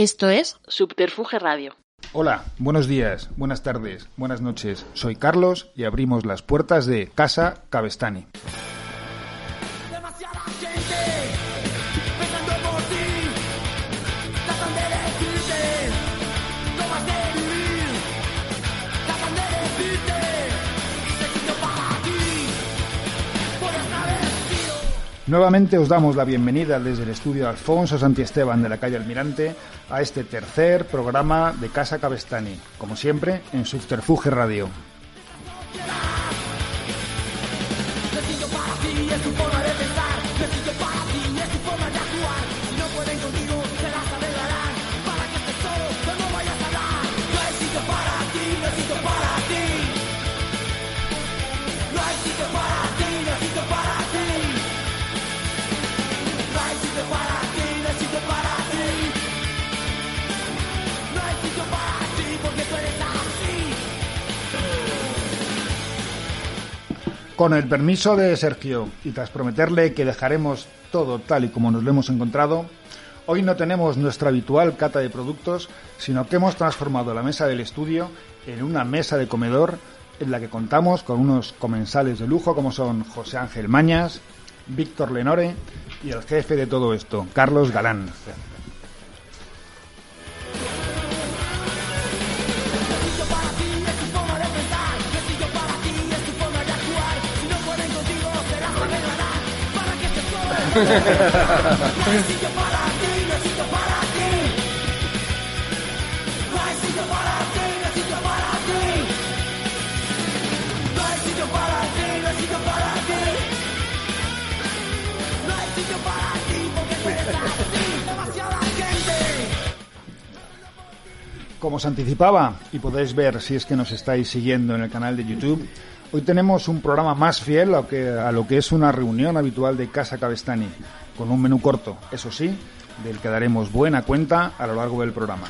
Esto es Subterfuge Radio. Hola, buenos días, buenas tardes, buenas noches. Soy Carlos y abrimos las puertas de Casa Cabestani. Nuevamente os damos la bienvenida desde el estudio Alfonso Santiesteban de la calle Almirante a este tercer programa de Casa Cabestani, como siempre en Subterfuge Radio. Con el permiso de Sergio y tras prometerle que dejaremos todo tal y como nos lo hemos encontrado, hoy no tenemos nuestra habitual cata de productos, sino que hemos transformado la mesa del estudio en una mesa de comedor en la que contamos con unos comensales de lujo como son José Ángel Mañas, Víctor Lenore y el jefe de todo esto, Carlos Galán. Como os anticipaba, y podéis ver si es que nos estáis siguiendo en el canal de YouTube, hoy tenemos un programa más fiel a lo que, es una reunión habitual de Casa Cabestani, con un menú corto, eso sí, del que daremos buena cuenta a lo largo del programa.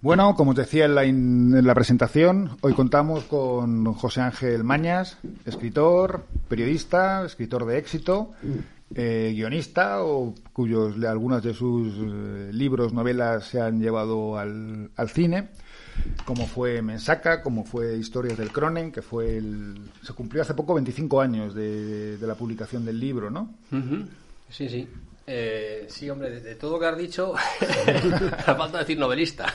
Bueno, como os decía en la, en la presentación, hoy contamos con José Ángel Mañas, escritor, periodista, escritor de éxito, eh, guionista, o cuyos de algunas de sus eh, libros, novelas se han llevado al, al cine, como fue Mensaca, como fue Historias del Cronen, que fue el, se cumplió hace poco 25 años de, de la publicación del libro, ¿no? Ujú. Sí, sí. Eh, sí, hombre, de, de todo lo que has dicho, falta decir novelista.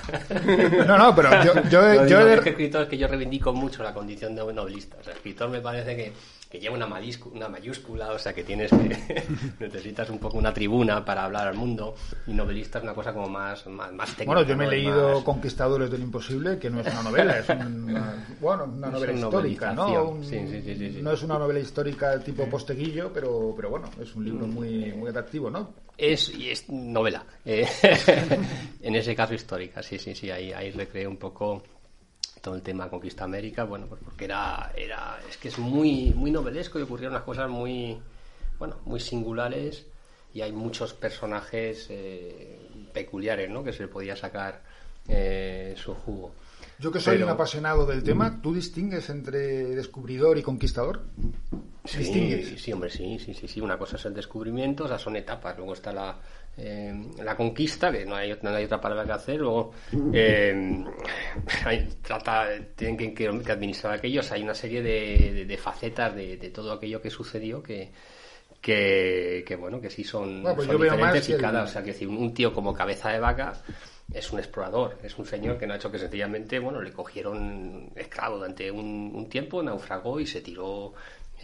No, no, pero yo, yo, No, es que escritor es que yo reivindico mucho la condición de novelista. O sea, escritor me parece que, que lleva una, una mayúscula, o sea, que tienes que necesitas un poco una tribuna para hablar al mundo. Y novelista es una cosa como más, más, más técnica. Bueno, yo me he leído más- Conquistadores del Imposible, que no es una novela, es una, bueno, una novela histórica, ¿no? Un- Sí, sí, sí. No es una novela histórica tipo posteguillo, pero, pero bueno, es un libro muy, muy atractivo, ¿no? Es, y es novela. eh, en ese caso histórica, sí, sí, sí. Ahí, ahí recreé un poco todo el tema Conquista América, bueno, pues porque era, era, es que es muy, muy novelesco y ocurrieron unas cosas muy, bueno, muy singulares y hay muchos personajes eh, peculiares, ¿no? Que se le podía sacar eh, su jugo. Yo que soy Pero- un apasionado del tema, ¿tú distingues entre descubridor y conquistador? Sí, ¿Distingues? sí, hombre, sí, sí, sí, sí. Una cosa es el descubrimiento, o sea, son etapas. Luego está la, eh, la conquista, que no hay, no hay otra palabra que hacer. Luego eh, hay- trata, tienen que, que- que administrar aquello. O sea, hay una serie de, de- de facetas de, de todo aquello que sucedió que, que, que, bueno, que sí son, Bueno, pues son diferentes y el- cada, o sea, que decir, un tío como cabeza de vaca es un explorador, es un señor que no ha hecho que sencillamente, bueno, le cogieron esclavo durante un, un tiempo, naufragó y se tiró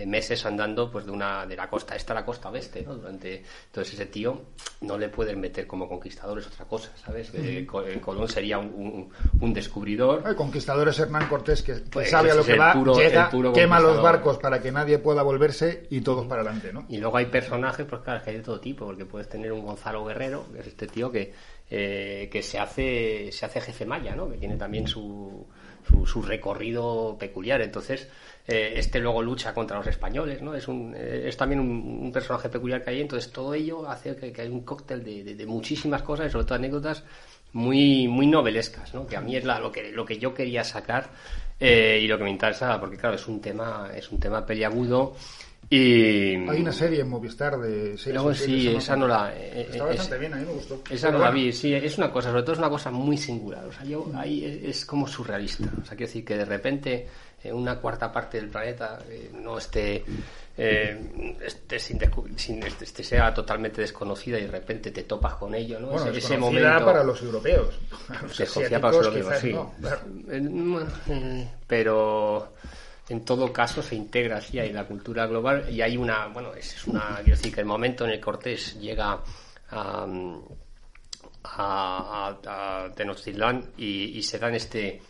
meses andando pues de una de la costa esta a la costa oeste, ¿no? Durante entonces ese tío no le pueden meter como conquistador es otra cosa, ¿sabes? Co- eh, Colón sería un, un- un descubridor. El conquistador es Hernán Cortés, que, que Pues sabe a lo que va, puro- llega, quema los barcos para que nadie pueda volverse y todos para adelante, ¿no? Y luego hay personajes, pues claro, que hay de todo tipo, porque puedes tener un Gonzalo Guerrero, que es este tío que, eh, que se hace se hace jefe maya, ¿no? Que tiene también su, su, su recorrido peculiar. Entonces, eh, este luego lucha contra los españoles, ¿no? Es, un, eh, es también un, un personaje peculiar que hay. Entonces, todo ello hace que, que hay un cóctel de, de- de muchísimas cosas y sobre todo anécdotas muy, muy novelescas, ¿no? Que a mí es la- lo que, lo que yo quería sacar eh, y lo que me interesaba, porque claro, es un tema, es un tema peliagudo y... Hay una serie en Movistar de series sí, esa no la... eh, Está bastante es- bien, a mí me gustó. esa Pero no la vi, sí, es una cosa, sobre todo es una cosa muy singular. O sea, yo ahí es, es como surrealista. O sea, quiero decir que de repente una cuarta parte del planeta eh, no esté, eh, esté sin, sin- este- sea totalmente desconocida y de repente te topas con ello, ¿no? Bueno, ese, ese momento para los europeos. Los desconocida para los asiáticos, europeos, quizás sí. no, claro. Eh, bueno, eh, pero en todo caso se integra así ahí la cultura global y hay una, bueno, es, una, quiero decir que el momento en el Cortés llega a, a, a, a Tenochtitlán y, y se dan este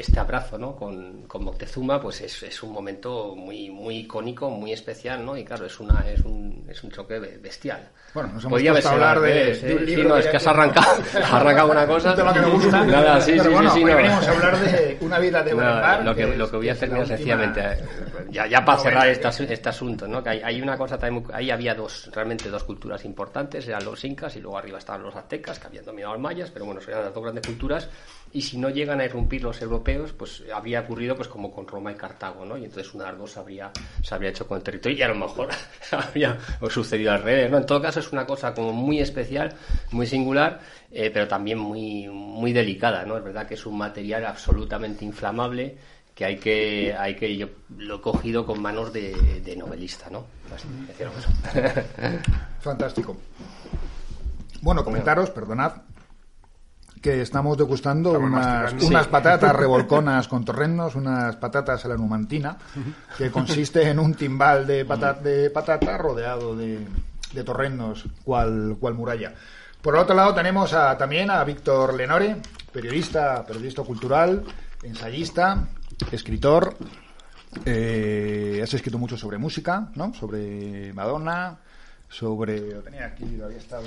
este abrazo ¿no? con, con Moctezuma pues es, es un momento muy muy icónico muy especial ¿no? y claro es una es un, es un choque be- bestial Bueno, nos hemos Podría hablar de- de un. Sí, no, es que has arrancado, has arrancado una cosa Un que me gusta. nada sí Pero sí bueno, sí, sí, hoy no. venimos a hablar de una vida de No, lo, que, lo que voy a última- sencillamente, ya, ya para cerrar este, este asunto, ¿no? que hay, hay una cosa también, ahí había dos, realmente dos culturas importantes, eran los incas y luego arriba estaban los aztecas, que habían dominado los mayas, pero bueno, eran las dos grandes culturas, y si no llegan a irrumpir los europeos, pues habría ocurrido pues como con Roma y Cartago, ¿no? Y entonces una de dos habría, se habría hecho con el territorio y a lo mejor habría sucedido al revés, ¿no? En todo caso es una cosa como muy especial, muy singular, eh, pero también muy, muy delicada, ¿no? Es verdad que es un material absolutamente inflamable que hay que, hay que yo lo he cogido con manos de, de novelista, ¿no? Fantástico. Bueno, comentaros, perdonad, que estamos degustando Estamos unas, unas Sí. patatas revolconas con torrenos, unas patatas a la numantina, que consiste en un timbal de, pata- de patata rodeado de, de torrenos, cual, cual muralla. Por el otro lado tenemos a- también a Víctor Lenore, periodista, periodista cultural, ensayista, escritor. Eh, has escrito mucho sobre música, ¿no? Sobre Madonna, sobre... Lo tenía aquí, lo había estado...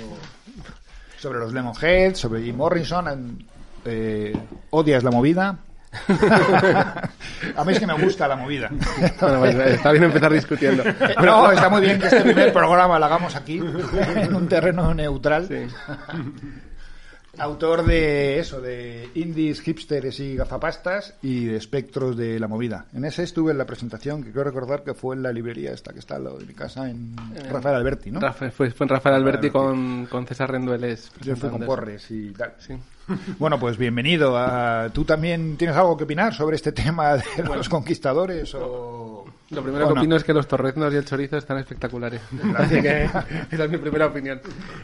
Sobre los Lemonheads, sobre Jim Morrison. eh, ¿Odias la movida? a mí es que me gusta la movida. Bueno, pues, está bien empezar discutiendo. No, está muy bien que este primer programa lo hagamos aquí, en un terreno neutral. Sí. Autor de eso, de indies, hipsters y gafapastas y de espectros de la movida. En ese estuve en la presentación, que creo recordar que fue en la librería esta que está al lado de mi casa, en Rafael Alberti, ¿no? Rafa- fue, fue en Rafael Alberti Alberti. con, con César Rendueles. Yo fui con. Porres y tal. Sí. Bueno, pues bienvenido. a- ¿Tú también tienes algo que opinar sobre este tema de los conquistadores? O... Lo primero que no? opino es que los torreznos y el chorizo están espectaculares. Así que esa es mi primera opinión.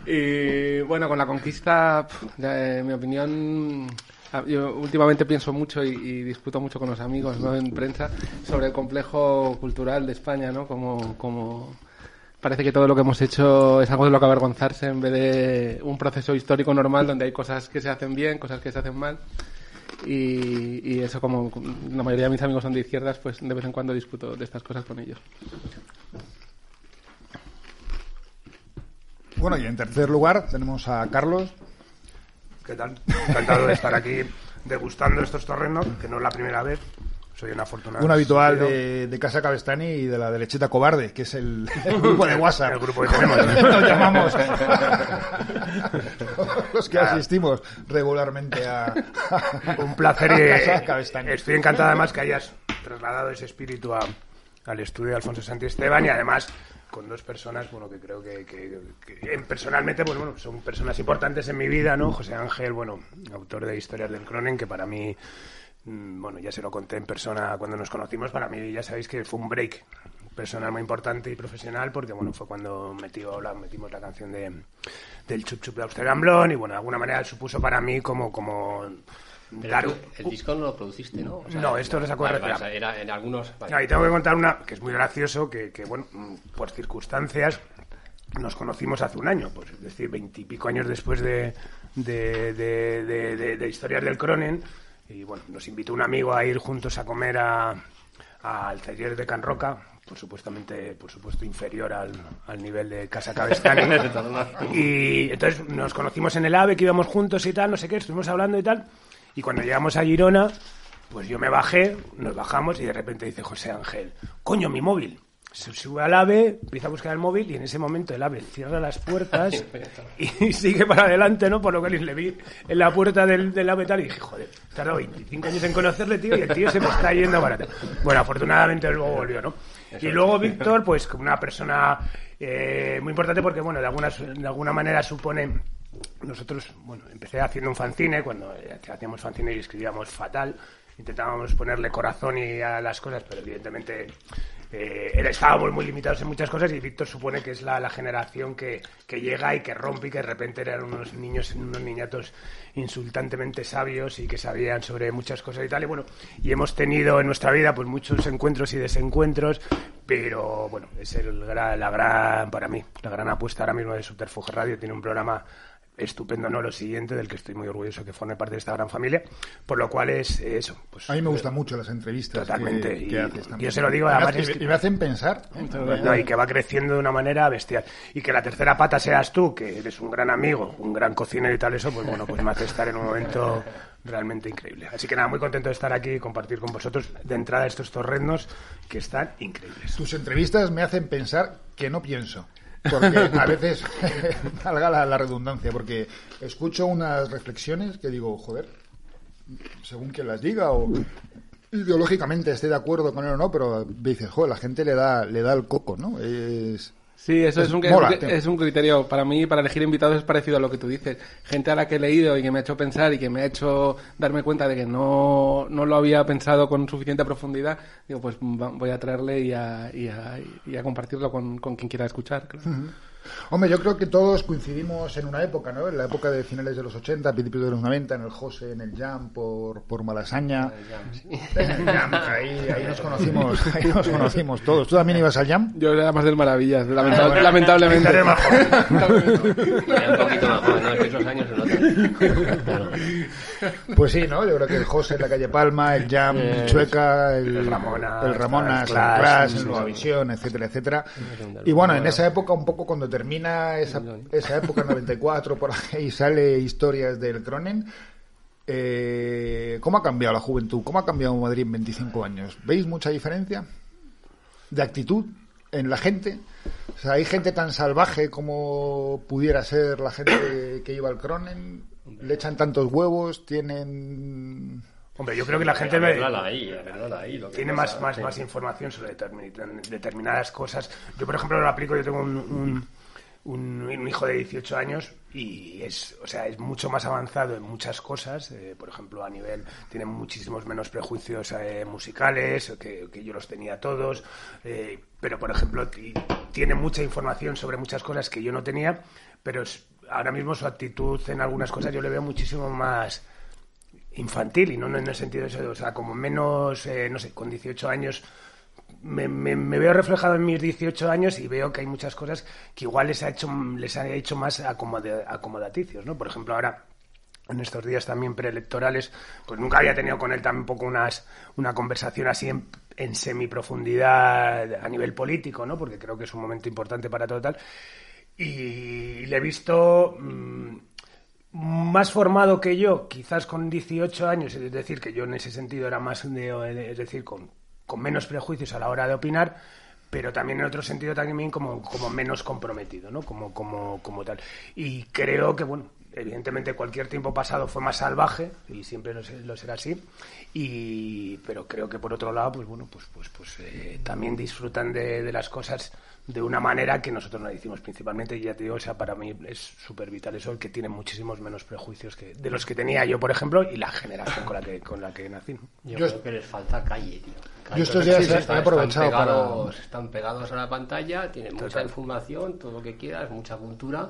Y bueno, con la conquista, ya, eh, mi opinión. ah, Yo últimamente pienso mucho y, y discuto mucho con los amigos ¿no? en prensa sobre el complejo cultural de España, ¿no? Como, como parece que todo lo que hemos hecho es algo de lo que avergonzarse en vez de un proceso histórico normal donde hay cosas que se hacen bien, cosas que se hacen mal. Y, y eso como la mayoría de mis amigos son de izquierdas, pues de vez en cuando discuto de estas cosas con ellos. Bueno, y en tercer lugar tenemos a Carlos. ¿Qué tal? Encantado de estar aquí degustando estos torrenos, que no es la primera vez. Soy un afortunado. Un habitual de, de Casa Cabestani y de la Derecheta Cobarde, que es el, el grupo de WhatsApp. El grupo que tenemos. Nos llamamos. Los que asistimos regularmente a. Un placer a Casa estoy encantado además que hayas trasladado ese espíritu a- al estudio de Alfonso Santi Esteban y además con dos personas, bueno, que creo que, que- que, personalmente, pues bueno, son personas importantes en mi vida, ¿no? José Ángel, bueno, autor de Historias del Cronen, que para mí, bueno, ya se lo conté en persona cuando nos conocimos, para mí ya sabéis que fue un break personal muy importante y profesional porque bueno fue cuando metió la, metimos la canción de del chup chup de Amsterdam Blonde y bueno de alguna manera supuso para mí como como dar el disco no lo produciste, ¿no? O sea, No, esto lo sacó vale, vale, o sea, era en algunos... vale. No, y tengo que contar una que es muy gracioso, que, que, bueno, mm, por circunstancias nos conocimos hace un año, pues es decir, veintipico años después de, de, de- de- de- de Historias del Cronen, y bueno, nos invitó un amigo a ir juntos a comer a- al taller de Can Roca, por supuestamente, por supuesto inferior al, al nivel de Casa Cabestani. y entonces nos conocimos en el AVE, que íbamos juntos y tal, no sé qué, estuvimos hablando y tal, y cuando llegamos a Girona, pues yo me bajé, nos bajamos y de repente dice José Ángel, coño, mi móvil. Se sube al AVE, empieza a buscar el móvil y en ese momento el AVE cierra las puertas y sigue para adelante, ¿no? Por lo que le vi en la puerta del, del AVE tal y dije, joder, tardó 25 años en conocerle, tío, y el tío se me está yendo barato. Bueno, afortunadamente luego volvió, ¿no? Y luego Víctor, pues como una persona eh, muy importante porque, bueno, de alguna, de alguna manera supone nosotros, bueno, empecé haciendo un fanzine, cuando eh, hacíamos fanzine y escribíamos fatal, intentábamos ponerle corazón y a las cosas, pero evidentemente eh, estábamos muy limitados en muchas cosas y Víctor supone que es la, la generación que, que llega y que rompe y que de repente eran unos niños, unos niñatos insultantemente sabios y que sabían sobre muchas cosas y tal. Y bueno, y hemos tenido en nuestra vida pues muchos encuentros y desencuentros, pero bueno, es el gran- la gran, para mí, la gran apuesta ahora mismo de Subterfuge Radio. Tiene un programa estupendo, ¿no? Lo siguiente, del que estoy muy orgulloso que forme parte de esta gran familia, por lo cual es eh, eso. Pues, A mí me gustan mucho las entrevistas Totalmente, que, y que haces también. yo se lo digo, Y me además es que- y me hacen pensar. ¿eh? No, y que va creciendo de una manera bestial. Y que la tercera pata seas tú, que eres un gran amigo, un gran cocinero y tal, eso, pues bueno, pues me hace estar en un momento realmente increíble. Así que nada, muy contento de estar aquí y compartir con vosotros de entrada estos torrendos que están increíbles. Tus entrevistas me hacen pensar que no pienso. Porque a veces, valga la, la redundancia, porque escucho unas reflexiones que digo, joder, según quien las diga, o ideológicamente esté de acuerdo con él o no, pero dices, joder, la gente le da, le da el coco, ¿no? Es... Sí, eso es un, es, un- tío. es un criterio. Para mí, para elegir invitados es parecido a lo que tú dices. Gente a la que he leído y que me ha hecho pensar y que me ha hecho darme cuenta de que no, no lo había pensado con suficiente profundidad, digo, pues voy a traerle y a, y a, y a compartirlo con, con quien quiera escuchar. claro. Hombre, yo creo que todos coincidimos en una época, ¿no? En la época de finales de los 80, principios de los 90, en el José, en el Jam, por, por Malasaña. En el Jam, ahí, ahí nos conocimos, ahí nos conocimos todos. ¿Tú también ibas al Jam? Yo era más del Maravillas, lamenta- lamentablemente. Estaré más joven. Era un poquito más joven, ¿no? Es que esos años se notan. Claro. Pues sí, ¿no? Yo creo que el José en la calle Palma, el Jam, Eh, Chueca, el, Ramona, el Ramona, el San Clash, el Nueva etcétera, etcétera. Y bueno, en esa época, un poco cuando termina esa, esa época, 94, por ahí sale historias del Cronen. Eh, ¿Cómo ha cambiado la juventud? ¿Cómo ha cambiado Madrid en 25 años? ¿Veis mucha diferencia de actitud en la gente? O sea, ¿hay gente tan salvaje como pudiera ser la gente que iba al Cronen? ¿Le echan tantos huevos? ¿Tienen...? Hombre, yo creo que la gente A me- verla ahí, a verla ahí, lo que tiene pasa, más, más, sí. más información sobre determin- determinadas cosas. Yo, por ejemplo, lo aplico, yo tengo un, un, un- un hijo de 18 años y es, o sea, es mucho más avanzado en muchas cosas. eh, por ejemplo, a nivel, tiene muchísimos menos prejuicios eh, musicales, que, que yo los tenía todos. eh, pero, por ejemplo, ti- tiene mucha información sobre muchas cosas que yo no tenía, pero es- ahora mismo su actitud en algunas cosas yo le veo muchísimo más infantil y no en el sentido de eso, o sea, como menos, eh, no sé, con 18 años me, me- veo reflejado en mis 18 años y veo que hay muchas cosas que igual les ha hecho, les ha hecho más acomodaticios, ¿no? Por ejemplo, ahora en estos días también preelectorales, pues nunca había tenido con él tampoco unas, una conversación así en, en semiprofundidad a nivel político, ¿no? Porque creo que es un momento importante para todo tal. Y le he visto mm, más formado que yo, quizás con 18 años, es decir, que yo en ese sentido era más, de, es decir, con, con menos prejuicios a la hora de opinar, pero también en otro sentido también como, como menos comprometido, ¿no? Como, como, como tal. Y creo que, bueno, evidentemente cualquier tiempo pasado fue más salvaje y siempre lo, lo será así y pero creo que por otro lado pues bueno pues pues pues eh, también disfrutan de las cosas de una manera que nosotros no decimos principalmente y ya te digo o sea para mí es súper vital eso el que tiene muchísimos menos prejuicios que de los que tenía yo por ejemplo y la generación con la que con la que nací ¿no? Yo, Yo creo que les falta calle, tío. Calle. Yo estos días Sí, he- aprovechado están para- pegados, Están pegados a la pantalla, tienen mucha información, todo lo que quieras, mucha cultura,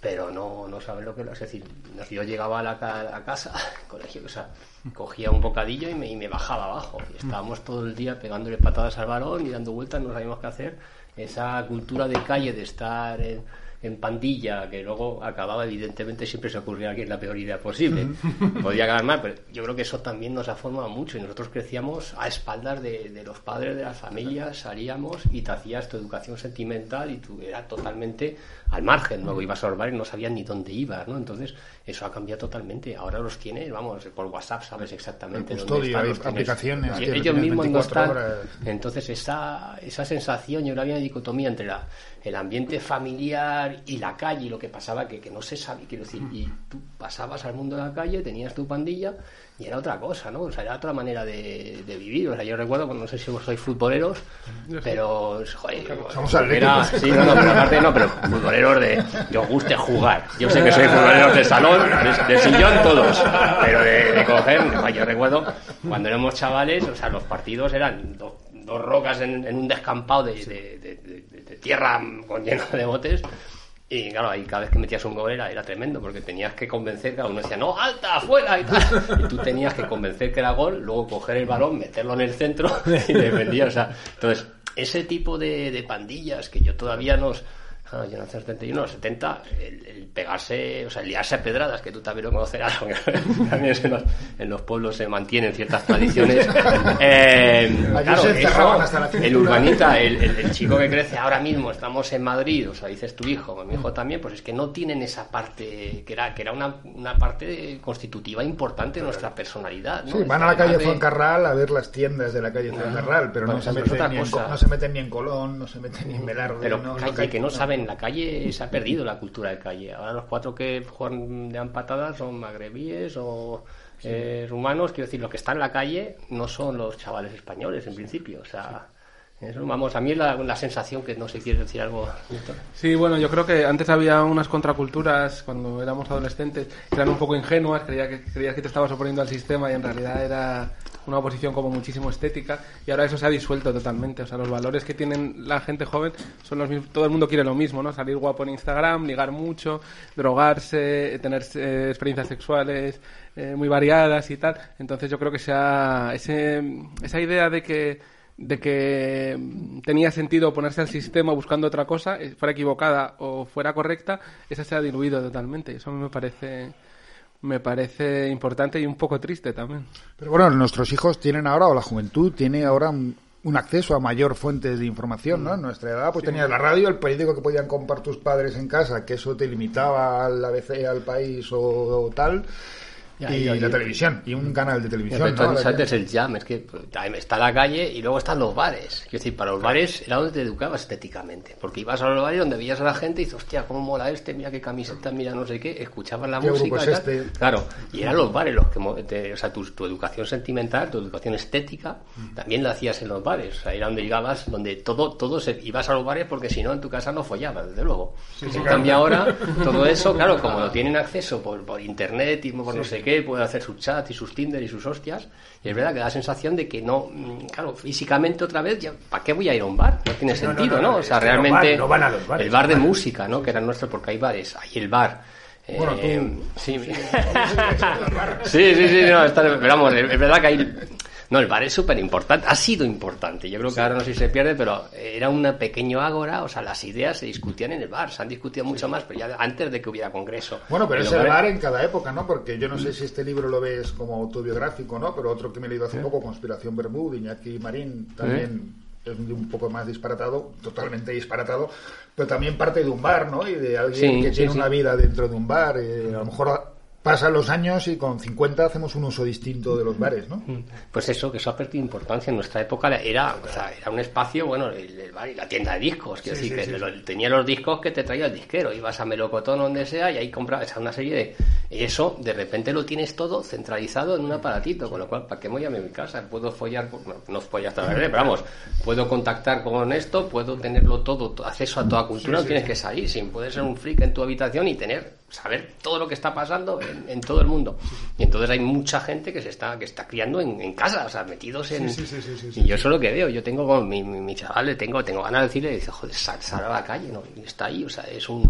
pero no, no saben lo que es. decir, yo llegaba a la ca- a casa, colegio, o sea, cogía un bocadillo y me, y me bajaba abajo. Y estábamos todo el día pegándole patadas al balón y dando vueltas, no sabíamos qué hacer. Esa cultura de calle, de estar en, en pandilla, que luego acababa, evidentemente, siempre se ocurría que es la peor idea posible. Podía acabar mal, pero yo creo que eso también nos ha formado mucho y nosotros crecíamos a espaldas de, de los padres, de las familias, salíamos y te hacías tu educación sentimental y tú eras totalmente al margen. Luego ibas a los bares y no sabías ni dónde ibas, ¿no? Entonces, Eso ha cambiado totalmente. Ahora los tienes, vamos, por WhatsApp sabes exactamente El dónde custodio, están. los tienes. aplicaciones lo ellos tienes mismos no 24 están. horas. Entonces esa, esa sensación, yo que había una dicotomía entre la, el ambiente familiar y la calle, y lo que pasaba que, que no se sabía, quiero decir, y tú pasabas al mundo de la calle, tenías tu pandilla y era otra cosa, ¿no? O sea, era otra manera de, de vivir. O sea, yo recuerdo, bueno, no sé si vos sois futboleros, pero, joder, Somos era, sí, no, no, pero aparte no, pero futboleros de, que os guste jugar. Yo sé que sois futboleros de salón, de, de sillón todos, pero de, de coger, no, yo recuerdo cuando éramos chavales, o sea, los partidos eran dos, dos rocas en, en un descampado de, de- de- de- de tierra con lleno de botes. Y claro, ahí cada vez que metías un gol era, era tremendo, porque tenías que convencer, cada uno decía, no, alta, afuera y tal. Y tú tenías que convencer que era gol, luego coger el balón, meterlo en el centro y defendías. O sea, entonces, ese tipo de, de pandillas que yo todavía nos. Ah, yo nací en el 71, los 70, el, el pegarse, o sea, el liarse a pedradas, que tú también lo conocerás, aunque también en los, en los pueblos se mantienen ciertas tradiciones. Eh, claro, se eso, hasta la el urbanita, el, el- el chico que crece ahora mismo, estamos en Madrid, o sea, dices tu hijo, mi hijo también, pues es que no tienen esa parte, que era, que era una, una parte constitutiva importante de nuestra personalidad. ¿no? Sí, van a la calle Fuencarral a ver las tiendas de la calle Fuencarral, pero no se, meten ni en, no se meten ni en Colón, no se meten ni en Velarde. Pero no, calle, cae- que no saben, la calle se ha perdido la cultura de calle. Ahora los cuatro que juegan de patadas son magrebíes o eh, rumanos. Quiero decir, lo que está en la calle no son los chavales españoles en principio. O sea, eso, vamos, a mí es la, la sensación que no sé, ¿quieres decir algo? Sí, bueno, yo creo que antes había unas contraculturas cuando éramos adolescentes que eran un poco ingenuas, creía que, creías que te estabas oponiendo al sistema y en realidad era una oposición como muchísimo estética y ahora eso se ha disuelto totalmente. O sea, los valores que tienen la gente joven son los mismos. Todo el mundo quiere lo mismo, ¿no? Salir guapo en Instagram, ligar mucho, drogarse, tener eh, experiencias sexuales eh, muy variadas y tal. Entonces yo creo que se ha- ese, esa idea de que de que tenía sentido oponerse al sistema buscando otra cosa, eh, fuera equivocada o fuera correcta, esa se ha diluido totalmente. Eso a mí me parece me parece importante y un poco triste también. Pero bueno, nuestros hijos tienen ahora, o la juventud tiene ahora un, un acceso a mayor fuentes de información, ¿no? En nuestra edad, pues tenías la radio, el periódico que podían comprar tus padres en casa, que eso te limitaba al ABC, al país o, o tal. Ya, y ya, la televisión, y un canal de televisión. ¿no? antes el jam, es que está la calle y luego están los bares. Quiero decir, para los bares era donde te educabas estéticamente. Porque ibas a los bares donde veías a la gente y dices, hostia, cómo mola este, mira qué camiseta, mira no sé qué, escuchabas la ¿Qué música. es y tal. este? Claro, y eran los bares los que, te- o sea, tu, tu educación sentimental, tu educación estética, también la hacías en los bares. O sea, era donde llegabas, donde todo, todo se, ibas a los bares porque si no en tu casa no follabas, desde luego. en cambio ahora, todo eso, claro, como lo tienen acceso por, por internet y por no sé qué, pueden hacer sus chats y sus Tinder y sus hostias, y es verdad que da la sensación de que no, mm, claro, físicamente otra vez, ya, ¿para qué voy a ir a un bar? No tiene no, sentido, no, ¿no? no, O sea, realmente, van- no van a los bares, el bar de van. música, ¿no? Que era nuestro, porque hay bares, hay el bar. Bueno, tú- Eh, sí, sí, sí, sí, no, está- pero vamos, es verdad que hay... No, el bar es súper importante, ha sido importante. Yo creo que ahora no sé si se pierde, pero era un pequeño ágora, o sea, las ideas se discutían en el bar, se han discutido mucho más, pero ya antes de que hubiera congreso. Bueno, pero En es el bar en cada época, ¿no? Porque yo no sé si este libro lo ves como autobiográfico, ¿no? Pero otro que me he leído hace poco, Conspiración Bermud, Iñaki Marín, también es un poco más disparatado, totalmente disparatado, pero también parte de un bar, ¿no? Y de alguien Sí, que sí, tiene sí. una vida dentro de un bar. eh, a lo mejor pasan los años y con 50 hacemos un uso distinto de los bares, ¿no? Pues eso, que eso ha perdido importancia. En nuestra época era, o sea, era un espacio, bueno, el, el bar y la tienda de discos. Quiero Sí, decir, sí, que sí, lo- tenía los discos que te traía el disquero. Ibas a Melocotón, donde sea, y ahí comprabas una serie de. Y eso, de repente lo tienes todo centralizado en un aparatito. Con lo cual, ¿para qué me voy a mi casa? Puedo follar, no, no follar hasta la verde, pero vamos, puedo contactar con esto, puedo tenerlo todo, to- acceso a toda cultura. no tienes que salir, sin poder ser un freak en tu habitación y tener saber todo lo que está pasando en, en todo el mundo. Y entonces hay mucha gente que se está que está criando en, en casa, o sea, metidos en... Sí, sí, sí, y yo eso es lo que veo. Yo tengo con mi, mi, mi chaval, le tengo, tengo ganas de decirle, dice, joder, sal, sal a la calle, ¿no? Y está ahí, o sea, es un...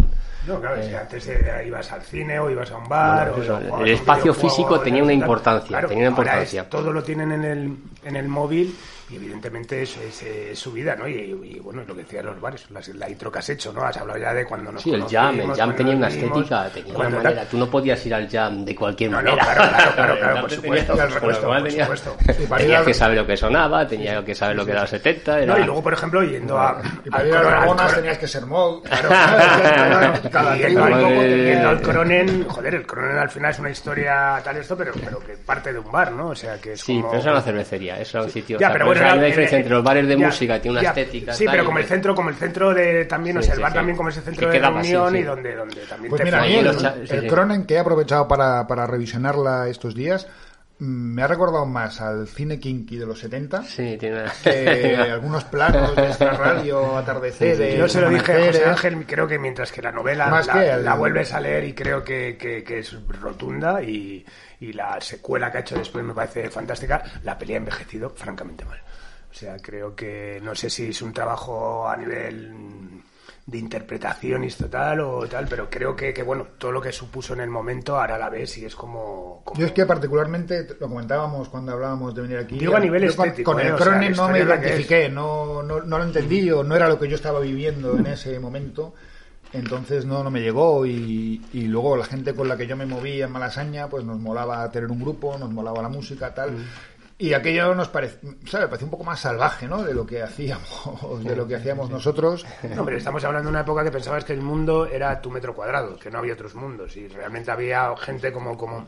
No, claro, que antes eh, ibas al cine o ibas a un bar. Bueno, o el espacio físico tenía una tal. importancia, tenía una importancia. todo lo tienen en el, en el móvil y evidentemente es, es, es su vida, ¿no? Y, y, bueno, lo que decían los bares, la, la intro que has hecho, ¿no? Has hablado ya de cuando nos Sí, el jam, el jam tenía una estética, tenía una tal. manera. Tú no podías ir al jam de cualquier No, no, manera. claro, claro, claro, claro, por supuesto, tenía- por supuesto, por tenía- Tenías que saber lo que sonaba, tenías que saber lo que era los 70. Era... No, y luego, por ejemplo, yendo a... Y para al ir a tenías que ser mod. Claro, y técnico yendo al- Cronen, joder, el Cronen al final es una historia tal esto, pero, pero que parte de un bar, ¿no? O sea, que es Sí, como... pero eso era una cervecería, eso era un sitio. Ya, o sea, pero hay una diferencia entre los bares de ya, música, tiene una ya. estética. Sí, tal, pero como el centro, como el centro de también, o Sí, sea, el sí, bar sí. también como ese centro Que de reunión sí. y donde, donde también Pues te mira, el, el sí. Cronen que he aprovechado para, para revisionarla estos días me ha recordado más al cine kinky de los 70 Sí, tiene una... que algunos planos de esta radio, atardeceres, Yo se lo dije a José. Ángel, creo que mientras que la novela Más la, que el- la vuelves a leer y creo que, que- que es rotunda y, y la secuela que ha hecho después me parece fantástica, la peli ha envejecido francamente mal. O sea, creo que no sé si es un trabajo a nivel de interpretación y total o tal, pero creo que, que, bueno, todo lo que supuso en el momento ahora la ves y es como... como- Yo es que particularmente, lo comentábamos cuando hablábamos de venir aquí. Digo a nivel con- estético, Con, ¿eh? el O sea, Cronen la no me identifiqué, no, no, no lo entendí o no era lo que yo estaba viviendo en ese momento. Entonces no, no me llegó y, y luego la gente con la que yo me movía en Malasaña, pues nos molaba tener un grupo, nos molaba la música, tal. Mm. Y aquello nos parece, ¿sabes? Parecía un poco más salvaje, ¿no? De lo que hacíamos, de lo que hacíamos nosotros. No, pero estamos hablando de una época que pensabas que el mundo era tu metro cuadrado, que no había otros mundos. Y realmente había gente como, como,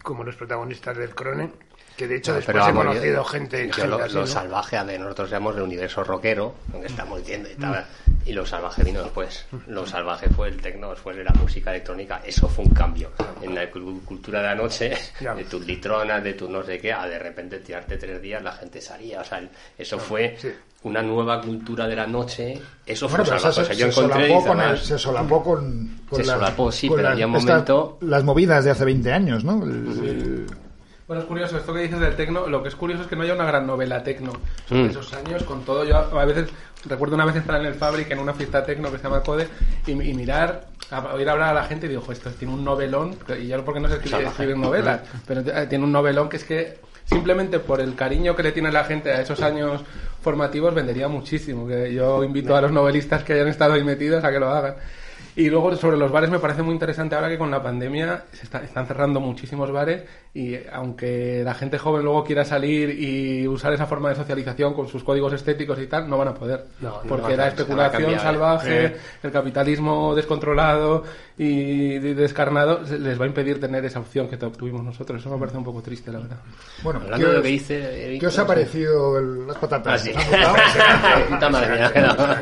como los protagonistas del Crone, que de hecho No, después pero he vamos, conocido yo- gente, yo gente lo, así, lo ¿no? salvaje, a ver, nosotros llamamos el universo rockero, que estamos diciendo y tal. Y lo salvaje vino después. Lo salvaje fue el tecno, después de la música electrónica. Eso fue un cambio en la cul- cultura de la noche, de tus litronas, de tus no sé qué, a de repente tirarte tres días la gente salía. O sea, el- eso fue sí. una nueva cultura de la noche. Eso fue Bueno, O sea, se, yo se encontré solapó con, el- se solapó con, con Se las- solapó, sí, con pero las- había un momento- las movidas de hace 20 años, ¿no? El- el- Bueno, es curioso, esto que dices del tecno, lo que es curioso es que no haya una gran novela tecno. Sobre Mm. esos años, con todo, yo a veces recuerdo una vez estar en el Fabric en una fiesta tecno que se llama Code y, y mirar, a, oír hablar a la gente y digo, "Jo, esto tiene un novelón, y yo porque no sé escribir, escribir novelas, pero eh, tiene un novelón que es que simplemente por el cariño que le tiene la gente a esos años formativos vendería muchísimo. Que yo invito a los novelistas que hayan estado ahí metidos a que lo hagan. Y luego sobre los bares me parece muy interesante ahora que con la pandemia se está- están cerrando muchísimos bares y aunque la gente joven luego quiera salir y usar esa forma de socialización con sus códigos estéticos y tal, no van a poder. No, no porque van a- la se van a especulación cambiar, ¿eh? salvaje, el capitalismo descontrolado y de- descarnado les va a impedir tener esa opción que tuvimos nosotros. Eso me parece un poco triste, la verdad. Bueno, Hablando ¿qué de lo que dice... ¿Qué os ha parecido el- las patatas? Ah, sí. Puta madre mía,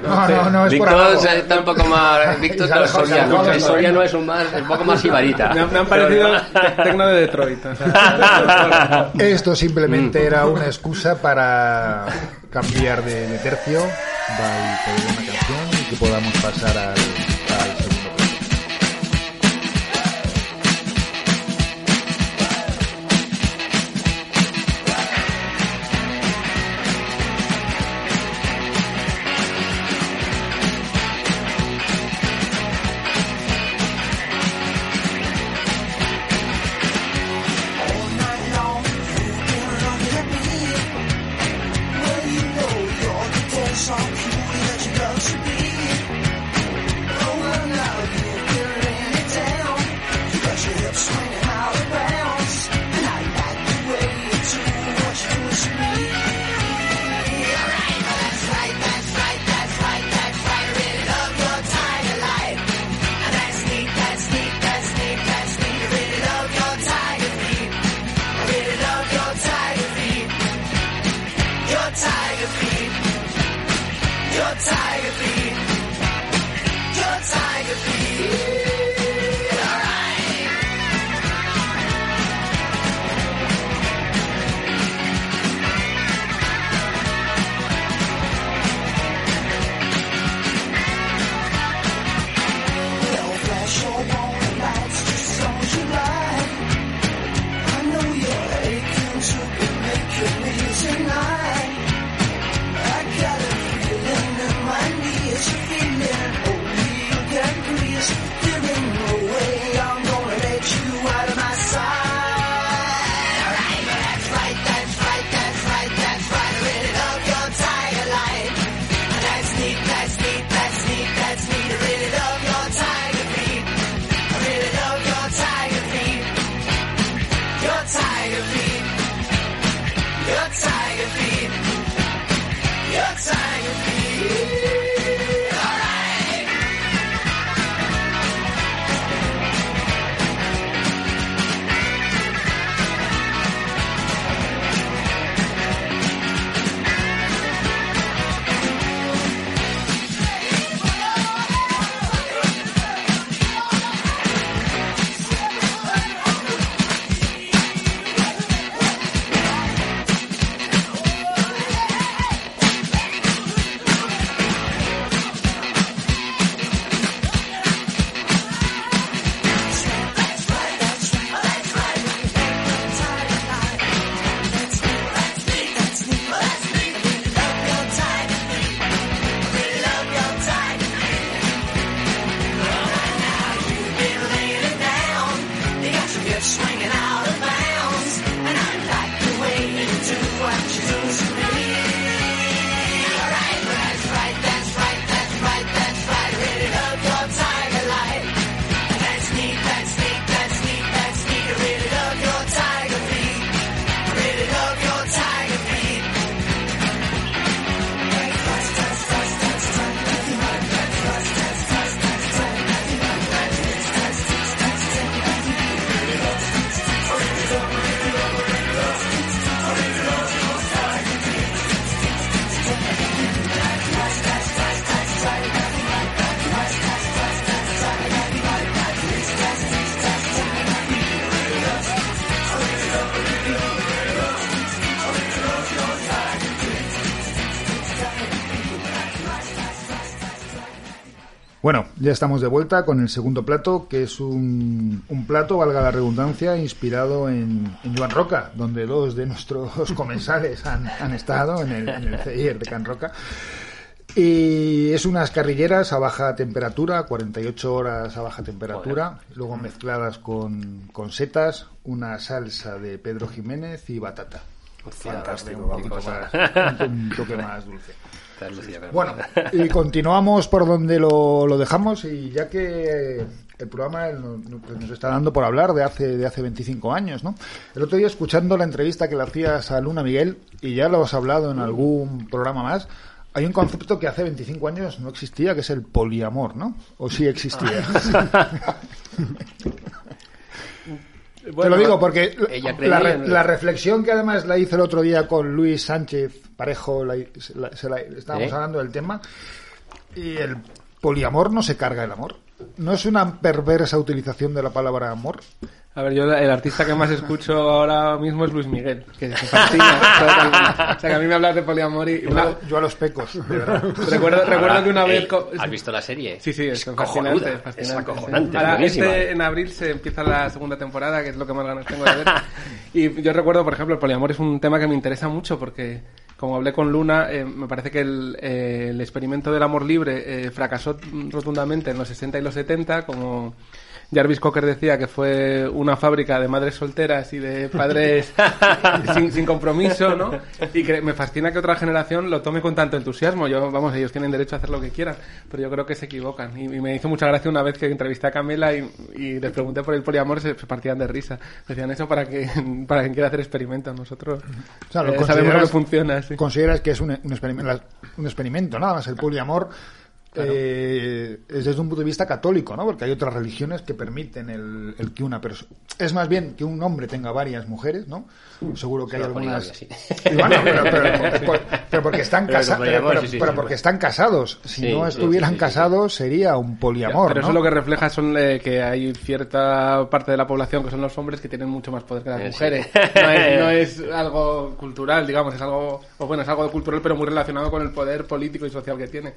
No, no, no, es por Víctor algo. está un poco más. Víctor Y ha Soriano. El Soriano es un, más, un poco más ibarita. Me, han- me han parecido te- tecno de Detroit. o sea, Esto Mm. simplemente era una excusa para cambiar de, de tercio, by pedir una canción y que podamos pasar al, ya estamos de vuelta con el segundo plato, que es un, un plato, valga la redundancia, inspirado en, en Joan Roca, donde dos de nuestros comensales han, han estado en el, en el CIR de Can Roca. Y es unas carrilleras a baja temperatura, 48 horas a baja temperatura, luego mezcladas con, con setas, una salsa de Pedro Jiménez y batata. Fantástico, un, vamos. más- un toque más dulce. Está Lucía, pero- Bueno, y continuamos por donde lo, lo dejamos y ya que el programa no- no- nos está dando por hablar de hace, de hace 25 años, ¿no? El otro día escuchando la entrevista que le hacías a Luna Miguel, y ya lo has hablado en algún programa más, hay un concepto que hace 25 años no existía, que es el poliamor, ¿no? ¿O sí existía? Te lo digo porque ella la, re- la reflexión que además la hice el otro día con Luis Sánchez Parejo, la- se la- se la- estábamos ¿Eh? hablando del tema, y el poliamor no se carga el amor. ¿No es una perversa utilización de la palabra amor? A ver, yo el artista que más escucho ahora mismo es Luis Miguel, que me fascina. o sea, que a mí me hablas de poliamor y... Yo, a- yo a los pecos, de verdad. recuerdo, recuerdo que una vez... Ey, co- ¿Has visto la serie? Sí, sí, es, cojonuda, fascinante, Es fascinante. acojonante, Ahora, buenísima. este, en abril se empieza la segunda temporada, que es lo que más ganas tengo de ver. y yo recuerdo, por ejemplo, el poliamor es un tema que me interesa mucho porque, como hablé con Luna, eh, me parece que el, eh, el experimento del amor libre eh, fracasó rotundamente en los 60 y los 70, como... Jarvis Cocker decía que fue una fábrica de madres solteras y de padres sin, sin compromiso, ¿no? Y que me fascina que otra generación lo tome con tanto entusiasmo. Yo, vamos, ellos tienen derecho a hacer lo que quieran, pero yo creo que se equivocan. Y, y me hizo mucha gracia una vez que entrevisté a Camila y, y les pregunté por el poliamor, se, se partían de risa. Decían eso para que para quien quiera hacer experimentos. Nosotros O sea, lo eh, sabemos que funciona. Sí. Consideras que es un, un experimento, un experimento, nada más el poliamor. Eh, es desde un punto de vista católico, ¿no? Porque hay otras religiones que permiten el, el que una persona... Es más bien que un hombre tenga varias mujeres, ¿no? Seguro que hay La algunas... bueno, pero, pero- pero- pero porque están casados, pero, sí, sí, pero sí. porque están casados. Si Sí, no estuvieran sí, sí, sí. casados sería un poliamor, pero ¿no? eso lo que refleja son eh, que hay cierta parte de la población que son los hombres que tienen mucho más poder que las Eh, mujeres. No, es, no es algo cultural, digamos, es algo, o bueno, es algo cultural, pero muy relacionado con el poder político y social que tiene.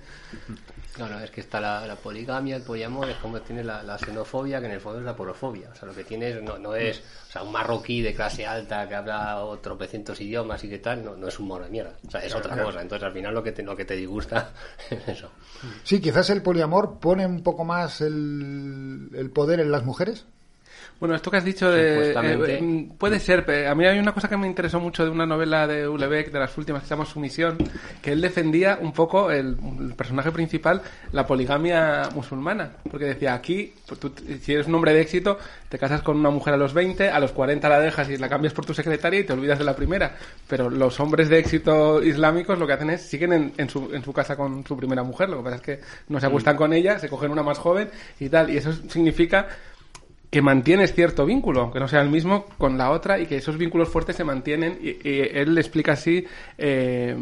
Claro, es que está la, la poligamia, el poliamor, es como tiene la, la xenofobia, que en el fondo es la porofobia. O sea, lo que tienes no, no es, o sea, un marroquí de clase alta que habla tropecientos idiomas y que tal, no, no es un mono de mierda. O sea, es otra cosa. Entonces, al final lo que te, lo que te disgusta es eso. Sí, quizás el poliamor pone un poco más el, el poder en las mujeres. Bueno, esto que has dicho de... Eh, mm, puede ser, a mí hay una cosa que me interesó mucho de una novela de Ulebeck, de las últimas, que se llama Sumisión, que él defendía un poco, el, el personaje principal, la poligamia musulmana. Porque decía, aquí, pues tú, si eres un hombre de éxito, te casas con una mujer a los 20, a los 40 la dejas y la cambias por tu secretaria y te olvidas de la primera. Pero los hombres de éxito islámicos lo que hacen es, siguen en, en su, en su casa con su primera mujer. Lo que pasa es que no se acuestan con ella, se cogen una más joven y tal. Y eso significa que mantienes cierto vínculo, aunque no sea el mismo, con la otra y que esos vínculos fuertes se mantienen. Y, y él explica así eh,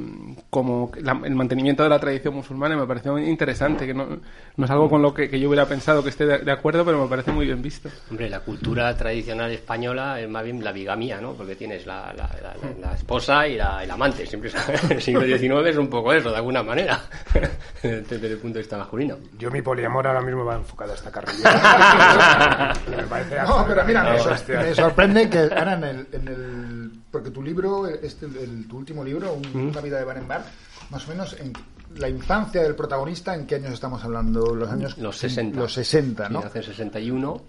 como la- el mantenimiento de la tradición musulmana y me pareció interesante, que no, no es algo con lo que, que yo hubiera pensado que esté de, de acuerdo, pero me parece muy bien visto. Hombre, la cultura tradicional española es más bien la bigamia, ¿no? Porque tienes la, la, la- la- la esposa y la, el amante. Siempre es- el siglo XIX es un poco eso, de alguna manera, desde el punto de vista masculino. Yo mi poliamor ahora mismo va enfocado a esta carrera. me parece No, pero mira, me, sor- sorprende que ahora en el, en el- porque tu libro, este, el, tu último libro, Un- Una vida de Barenbar, más o menos en la infancia del protagonista, ¿en qué años estamos hablando? Los años Los 60. Los 60, Sí, ¿no? nace en 61,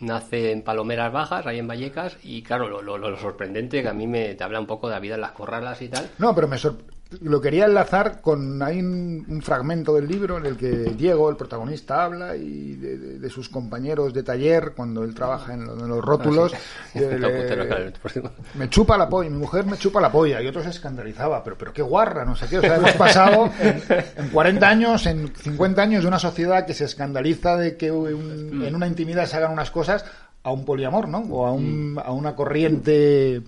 nace en Palomeras Bajas, ahí en Vallecas, y claro, lo, lo- lo sorprendente que a mí me te habla un poco de la vida en las corralas y tal. No, pero me sor- lo quería enlazar con hay un, un fragmento del libro en el que Diego, el protagonista, habla y de, de- de sus compañeros de taller cuando él trabaja en, lo- en los rótulos. le- por cierto. me chupa la polla, mi mujer me chupa la polla y otro se escandalizaba, pero pero qué guarra, no sé qué, o sea, hemos pasado en, en 40 años, en 50 años de una sociedad que se escandaliza de que un- en una intimidad se hagan unas cosas a un poliamor, ¿no? O a, un, a una corriente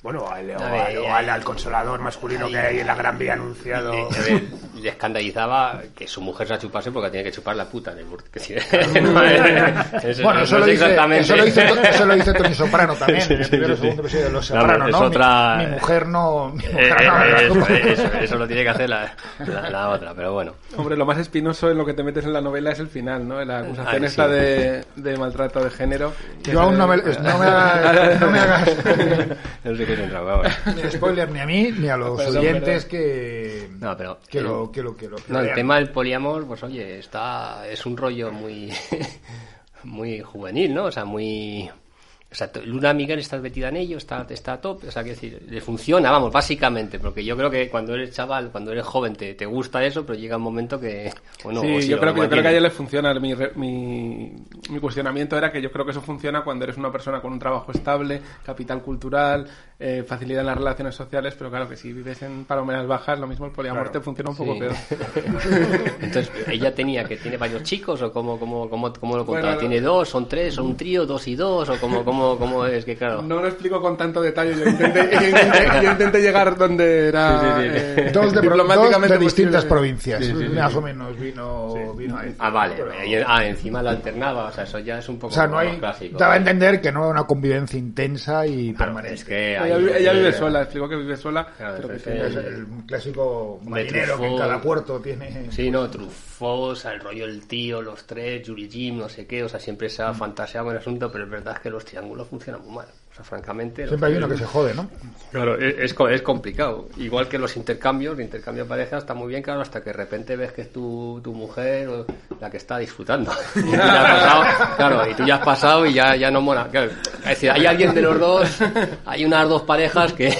Bueno, o al, o ver, al- o al- al consolador masculino que hay en la Gran Vía anunciado. Le, a ver, le escandalizaba que su mujer se la chupase porque tenía que chupar la puta del Burt. Que sí, no, eso- Bueno, no eso lo, dice, exactamente. eso, lo dice, eso lo dice Tony Soprano también, Sí, en el sí, primero sí, segundo sí. episodio de Los No, pero Soprano, es ¿no? Mi- otra- Mi, mujer no... Mi Eh, mujer no me la eh, eso, eso- eso lo tiene que hacer la, la- la otra, pero bueno. Hombre, lo más espinoso en lo que te metes en la novela es el final, ¿no? La acusación Ay, esta sí. de, de maltrato de género. Yo aún no me, no me hagas, entrado, vamos. ni spoiler ni a mí ni a los Perdón, oyentes perdón. que, No, pero que, el- lo, que lo que lo No, el tema del poliamor, pues oye, está es un rollo muy muy juvenil, ¿no? O sea, muy o sea, Luna Miguel está metida en ello, está, está a top, o sea, que decir, le funciona, vamos, básicamente, porque yo creo que cuando eres chaval, cuando eres joven, te, te gusta eso, pero llega un momento que, bueno, sí, si yo creo, que, yo creo que a ella le funciona. Mi, mi, mi cuestionamiento era que yo creo que eso funciona cuando eres una persona con un trabajo estable, capital cultural, eh, facilidad en las relaciones sociales, pero claro que si vives en palomeras bajas, lo mismo el poliamor te funciona un poco Sí. peor. Entonces, ella tenía que tiene varios chicos o cómo, cómo, cómo, cómo lo contaba, Bueno, tiene dos, son tres, son un trío, dos y dos, o cómo, cómo, cómo es que claro. No lo explico con tanto detalle. Yo intenté, yo intenté, yo intenté llegar donde era Sí, sí, sí. eh, Dos de, dos diplomáticamente de distintas provincias, más o menos vino, vino ahí. Ah, vale, ah, encima lo alternaba, o sea, eso ya es un poco O sea, no hay, clásico. daba a entender que no era una convivencia intensa y Claro, permanente. es que Ella, vive- ella vive sola, explicó que vive sola. Claro, pero que es tiene- Es el clásico marinero que en cada puerto tiene... Sí, no, Truffaut, o sea, el rollo el tío, los tres, Yuri Jim, no sé qué, o sea, siempre se ha fantaseado con el asunto, pero es verdad que los triángulos funcionan muy mal. O sea, francamente... Siempre hay uno que se jode, ¿no? Claro, es, es co- es complicado. Igual que los intercambios, el intercambio de pareja está muy bien, claro, hasta que de repente ves que es tu, tu mujer o la que está disfrutando. Y tú ya has pasado, claro, y tú ya has pasado y ya, ya no mola. Claro, es decir, hay alguien de los dos, hay unas dos parejas que,